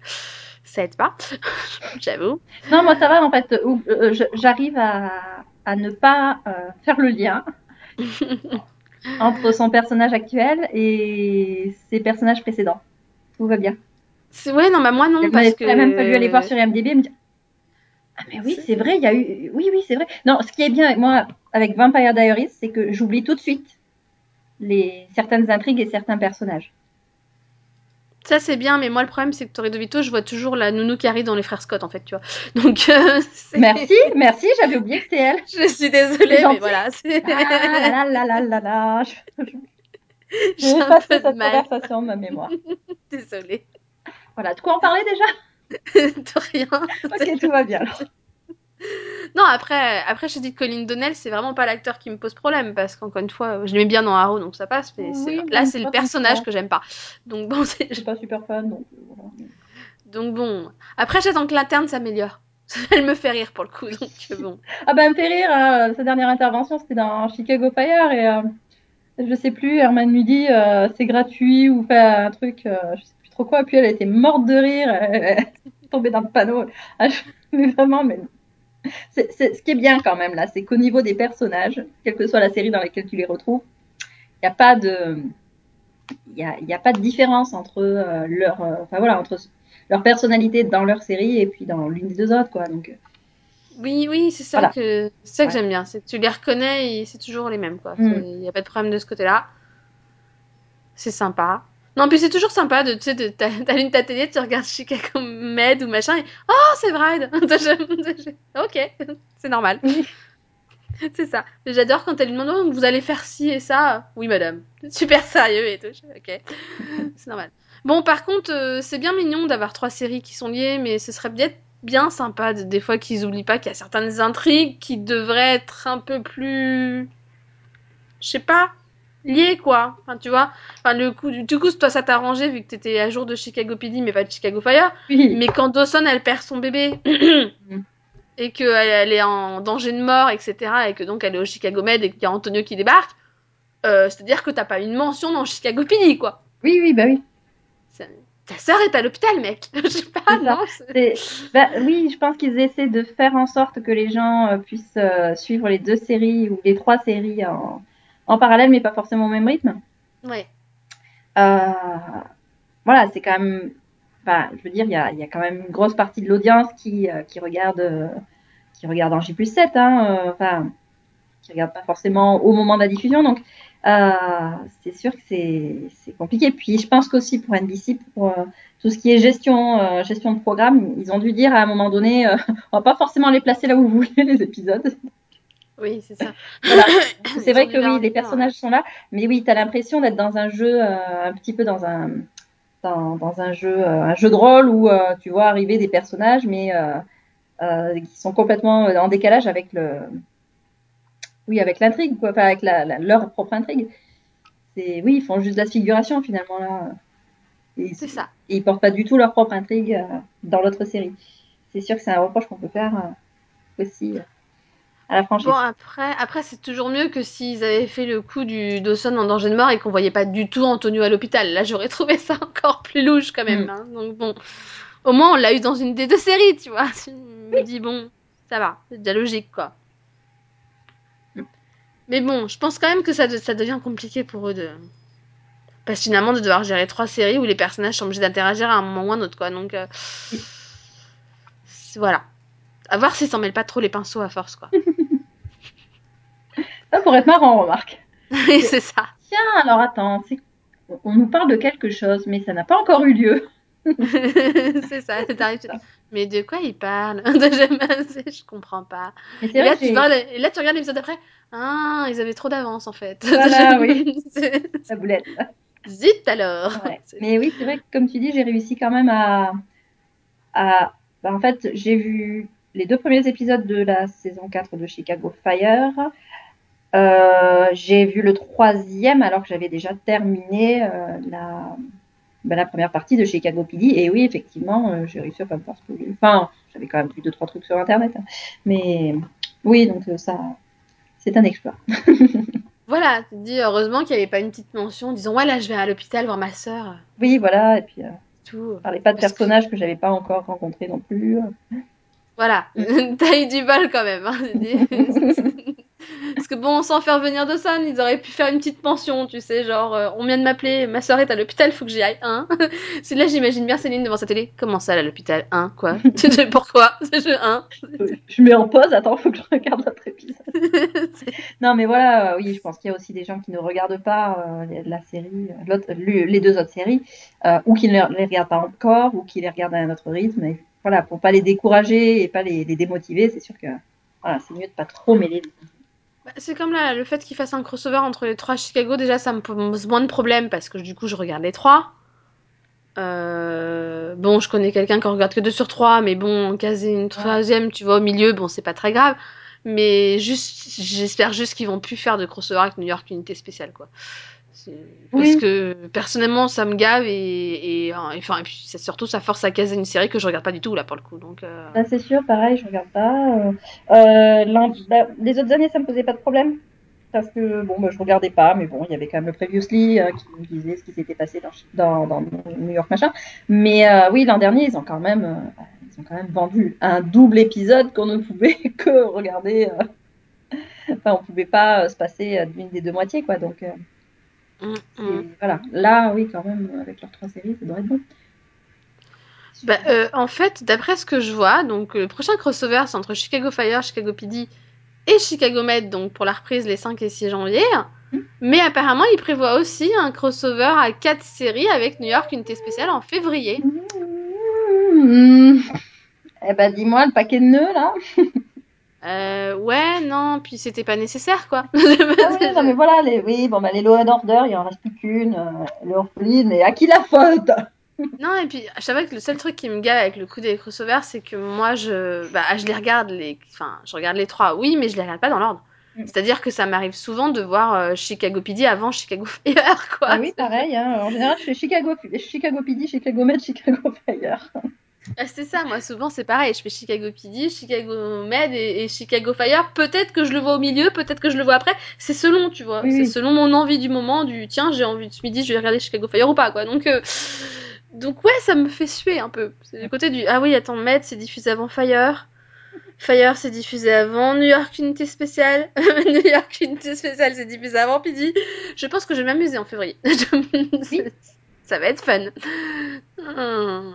ça aide pas. [LAUGHS] J'avoue. Non, moi ça va en fait. euh, J'arrive à, à ne pas euh, faire le lien [LAUGHS] entre son personnage actuel et ses personnages précédents. Tout va bien. C'est- Ouais, non, bah, moi, non, parce que. quand même fallu aller voir sur IMDb et me dire Ah, mais oui, c'est vrai, il y a eu. Oui, oui, c'est vrai. Non, ce qui est bien avec moi, avec Vampire Diaries, c'est que j'oublie tout de suite les certaines intrigues et certains personnages. Ça, c'est bien, mais moi, le problème, c'est que Tori DeVito, je vois toujours la nounou qui arrive dans les frères Scott, en fait, tu vois. [LAUGHS] Donc, euh, c'est- Merci, merci, j'avais oublié que c'était elle. [LAUGHS] Je suis désolée, mais voilà. c'est- Ah là là là là là. [LAUGHS] Je- J'ai un effacé de cette mal. conversation de ma mémoire. Désolée. Voilà, de quoi en parler déjà? De rien. Ok, tout va bien alors. [LAUGHS] Non, après, après, je te dis que Colin Donnell, c'est vraiment pas l'acteur qui me pose problème, parce qu'encore une fois, je l'aimais bien dans Arrow, donc ça passe, mais Oui, là, c'est le personnage que j'aime pas. Donc bon, [LAUGHS] c'est- Je suis pas super fan, donc euh, voilà. donc bon. Après, j'attends que l'interne s'améliore. [LAUGHS] Elle me fait rire pour le coup, donc euh, bon. Ah bah, elle me fait rire, hein, sa dernière intervention, c'était dans Chicago Fire et euh, je sais plus, Herman lui dit euh, c'est gratuit ou fait un truc, euh, je sais plus trop quoi, puis elle était morte de rire, tombée dans le panneau. Ah, je- mais vraiment, mais c'est, c'est- ce qui est bien quand même là, c'est qu'au niveau des personnages, quelle que soit la série dans laquelle tu les retrouves, il n'y a pas de il a, a pas de différence entre euh, leur euh, enfin voilà entre leur personnalité dans leur série et puis dans l'une des deux autres quoi donc euh, Oui, oui, c'est ça Voilà. que c'est ça que Ouais. j'aime bien, c'est que tu les reconnais et c'est toujours les mêmes, quoi. Il n'y a pas de problème de ce côté-là. C'est sympa. Non, puis c'est toujours sympa de, tu sais, [LAUGHS] t'allumes ta télé, tu regardes Chicago Med ou machin, et oh, c'est Bride! [LAUGHS] [LAUGHS] ok, c'est normal. C'est ça. J'adore quand elle lui demande, oh, vous allez faire ci et ça. Oui, madame. Super sérieux et tout. Ok. c'est normal. Bon, par contre, euh, c'est bien mignon d'avoir trois séries qui sont liées, mais ce serait peut-être bien sympa de- des fois qu'ils oublient pas qu'il y a certaines intrigues qui devraient être un peu plus. Je sais pas. Liées, quoi. Enfin, tu vois. Enfin, le coup, du coup, toi, ça t'a arrangé vu que t'étais à jour de Chicago PD, mais pas de Chicago Fire. oui Mais quand Dawson, elle perd son bébé [CLEARS THROAT] et qu'elle elle est en danger de mort, etc., et que donc elle est au Chicago Med et qu'il y a Antonio qui débarque, euh, c'est-à-dire que t'as pas une mention dans Chicago PD, quoi. oui oui bah oui ta sœur est à l'hôpital, mec. [LAUGHS] Je sais pas, non. bah, oui, je pense qu'ils essaient de faire en sorte que les gens euh, puissent euh, suivre les deux séries ou les trois séries en, en parallèle, mais pas forcément au même rythme. Ouais. Euh, voilà, c'est quand même. Enfin, je veux dire, il y a, il y a quand même une grosse partie de l'audience qui, euh, qui regarde euh, qui regarde en J 7, hein, euh, enfin, qui regarde pas forcément au moment de la diffusion. Donc, c'est sûr que c'est compliqué. Puis, je pense qu'aussi pour NBC, pour tout ce qui est gestion gestion de programme, ils ont dû dire à un moment donné, on va pas forcément les placer là où vous voulez les épisodes. Oui, c'est ça. Voilà. [COUGHS] C'est vrai que oui, les personnages sont là, mais oui, tu as l'impression d'être dans un jeu, euh, un petit peu dans un, dans, dans un jeu, euh, un jeu de rôle où euh, tu vois arriver des personnages, mais qui sont complètement en décalage avec le, oui, avec l'intrigue, quoi, enfin avec la, la- leur propre intrigue. C'est, oui, ils font juste de la figuration finalement là. C'est ça. et ils portent pas du tout leur propre intrigue dans l'autre série. C'est sûr que c'est un reproche qu'on peut faire aussi à la franchise. Bon, après, après c'est toujours mieux que s'ils avaient fait le coup du Dawson en danger de mort et qu'on voyait pas du tout Antonio à l'hôpital. Là, j'aurais trouvé ça encore plus louche quand même. Mm. hein. Donc bon, au moins on l'a eu dans une des deux séries, tu vois. Je me dis bon, ça va, c'est déjà logique quoi. Mm. Mais bon, je pense quand même que ça, de- ça devient compliqué pour eux de. Parce que finalement, de devoir gérer trois séries où les personnages sont obligés d'interagir à un moment ou un autre, quoi. Donc, euh, c'est- voilà. À voir s'ils s'en mêlent pas trop les pinceaux à force, quoi. [LAUGHS] Ça pourrait être marrant, remarque. [LAUGHS] Oui, c'est ça. Tiens, alors attends, on nous parle de quelque chose, mais ça n'a pas encore eu lieu. [LAUGHS] c'est ça, tu- Mais de quoi ils parlent [LAUGHS] Je comprends pas. Et là, tu j'ai- vois, et là, tu regardes l'épisode d'après. Ah, ils avaient trop d'avance en fait. Voilà, oui. La boulette. Zut alors Ouais. Mais oui, c'est vrai que comme tu dis, j'ai réussi quand même à, à... bah, en fait, j'ai vu les deux premiers épisodes de la saison 4 de Chicago Fire. Euh, j'ai vu le troisième alors que j'avais déjà terminé euh, la, bah, la première partie de Chicago PD. Et oui, effectivement, euh, j'ai réussi à pas me faire spoiler. Enfin, j'avais quand même vu deux trois trucs sur Internet. hein. Mais oui, donc ça, c'est un exploit. [LAUGHS] Voilà, tu te dis heureusement qu'il n'y avait pas une petite mention disant ouais là je vais à l'hôpital voir ma soeur. Oui, voilà. Et puis, Tout. parlais pas de Parce que- personnages que j'avais pas encore rencontrés non plus. Voilà, [LAUGHS] [LAUGHS] t'as eu du bol quand même. Hein. Parce que bon, sans faire venir de ça, ils auraient pu faire une petite mention, tu sais, genre euh, on vient de m'appeler, ma soeur est à l'hôpital, faut que j'y aille. Hein [LAUGHS] C'est là j'imagine bien Céline devant sa télé. Comment ça, à l'hôpital Hein Quoi? [LAUGHS] Pourquoi? [LAUGHS] Je hein je mets en pause, attends, faut que je regarde l'autre épisode. Non, mais voilà, euh, oui, je pense qu'il y a aussi des gens qui ne regardent pas euh, la série, les deux autres séries, ou qui ne les, regardent pas encore, ou qui les regardent à un autre rythme. Et voilà, pour pas les décourager et pas les, les démotiver, c'est sûr que voilà, c'est mieux de pas trop mêler. les- C'est comme là, le fait qu'il fasse un crossover entre les trois Chicago, déjà ça me pose moins de problèmes parce que du coup je regarde les trois. Euh, Bon, je connais quelqu'un qui en regarde que deux sur trois, mais bon, caser une troisième, tu vois, au milieu, bon, c'est pas très grave. Mais juste, j'espère juste qu'ils vont plus faire de crossover avec New York Unité Spéciale, quoi. Parce Oui. que personnellement, ça me gave et, et, et, enfin, et puis surtout ça force à caser une série que je regarde pas du tout là pour le coup. Donc, euh, Là, c'est sûr, pareil, je regarde pas. euh, euh, bah, les autres années, ça me posait pas de problème. Parce que, bon, bah, je regardais pas, mais bon, il y avait quand même le Previously euh, qui nous disait ce qui s'était passé dans, dans, dans New York, machin. Mais euh, oui, l'an dernier, ils ont quand même, ils ont quand même vendu un double épisode qu'on ne pouvait [LAUGHS] que regarder. Enfin, on pouvait pas se passer d'une des deux moitiés, quoi. Donc, euh, c'est- hum. voilà. Là, oui, quand même, avec leurs trois séries, ça devrait être bon. Bah, euh, en fait, d'après ce que je vois, donc le prochain crossover c'est entre Chicago Fire, Chicago PD et Chicago Med, donc pour la reprise les 5 et 6 janvier. Mm. Mais apparemment, il prévoit aussi un crossover à 4 séries avec New York Unité Spéciale en février. Mmh. Eh ben, dis-moi, le paquet de nœuds, là. [LAUGHS] Euh, ouais, non, puis c'était pas nécessaire quoi. [LAUGHS] Ah oui, non, mais voilà, les, oui, bon, bah, les Law and Order, il en reste plus qu'une, euh, l'orpheline, mais à qui la faute? [LAUGHS] Non, et puis je savais que le seul truc qui me gave avec le coup des crossovers, c'est que moi je, bah, je les regarde, les... enfin, je regarde les trois, oui, mais je les regarde pas dans l'ordre. Mm. C'est-à-dire que ça m'arrive souvent de voir euh, Chicago PD avant Chicago [LAUGHS] Fire, quoi. Ah oui, pareil, hein. en général, je fais Chicago, Chicago PD, Chicago Med, Chicago Fire. Ah, c'est ça, moi souvent c'est pareil, je fais Chicago PD, Chicago Med et, et Chicago Fire. Peut-être que je le vois au milieu, peut-être que je le vois après. C'est selon, tu vois. Oui, c'est oui. selon mon envie du moment, du tiens, j'ai envie de ce midi, je vais regarder Chicago Fire ou pas, quoi. Donc, euh, Donc ouais, ça me fait suer un peu. C'est du côté du ah oui, attends, Med c'est diffusé avant Fire. Fire c'est diffusé avant New York Unité Spéciale. [LAUGHS] New York Unité Spéciale c'est diffusé avant PD. Je pense que je vais m'amuser en février. [LAUGHS] ça va être fun. Hum,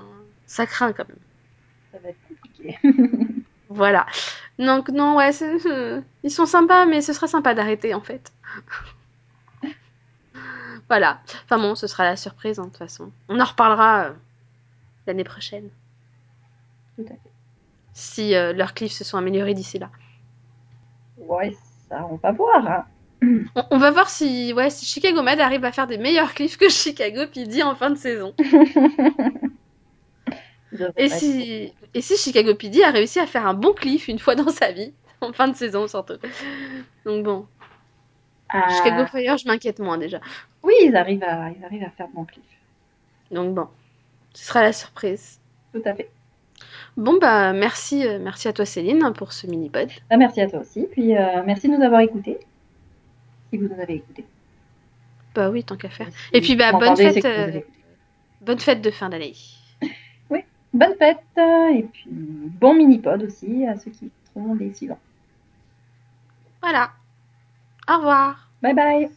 Ça craint quand même. Ça va être compliqué. [LAUGHS] [LAUGHS] Voilà. Donc non, ouais, c'est- ils sont sympas, mais ce serait sympa d'arrêter en fait. [LAUGHS] voilà. Enfin bon, ce sera la surprise hein, de toute façon. On en reparlera euh, l'année prochaine. Tout à fait. Si euh, leurs cliffs se sont améliorés d'ici là. Ouais, ça, on va voir. hein. [CLEARS THROAT] On, on va voir si, ouais, si Chicago Med arrive à faire des meilleurs cliffs que Chicago PD en fin de saison. Et si, et si Chicago PD a réussi à faire un bon cliff une fois dans sa vie, [LAUGHS] en fin de saison surtout. Donc bon, Ah, Chicago Fire, je m'inquiète moins déjà. Oui, ils arrivent à, ils arrivent à faire de bons cliffs. Donc bon, ce sera la surprise. Tout à fait. Bon bah merci, euh, merci à toi Céline pour ce mini pod. Bah, merci à toi aussi. Puis euh, merci de nous avoir écoutés. Si vous nous avez écoutés. Bah oui, tant qu'à faire. Et puis bah bonne fête, euh, bonne fête de fin d'année. Bonne fête et puis bon mini-pod aussi à ceux qui trouveront les suivants. Voilà. Au revoir. Bye bye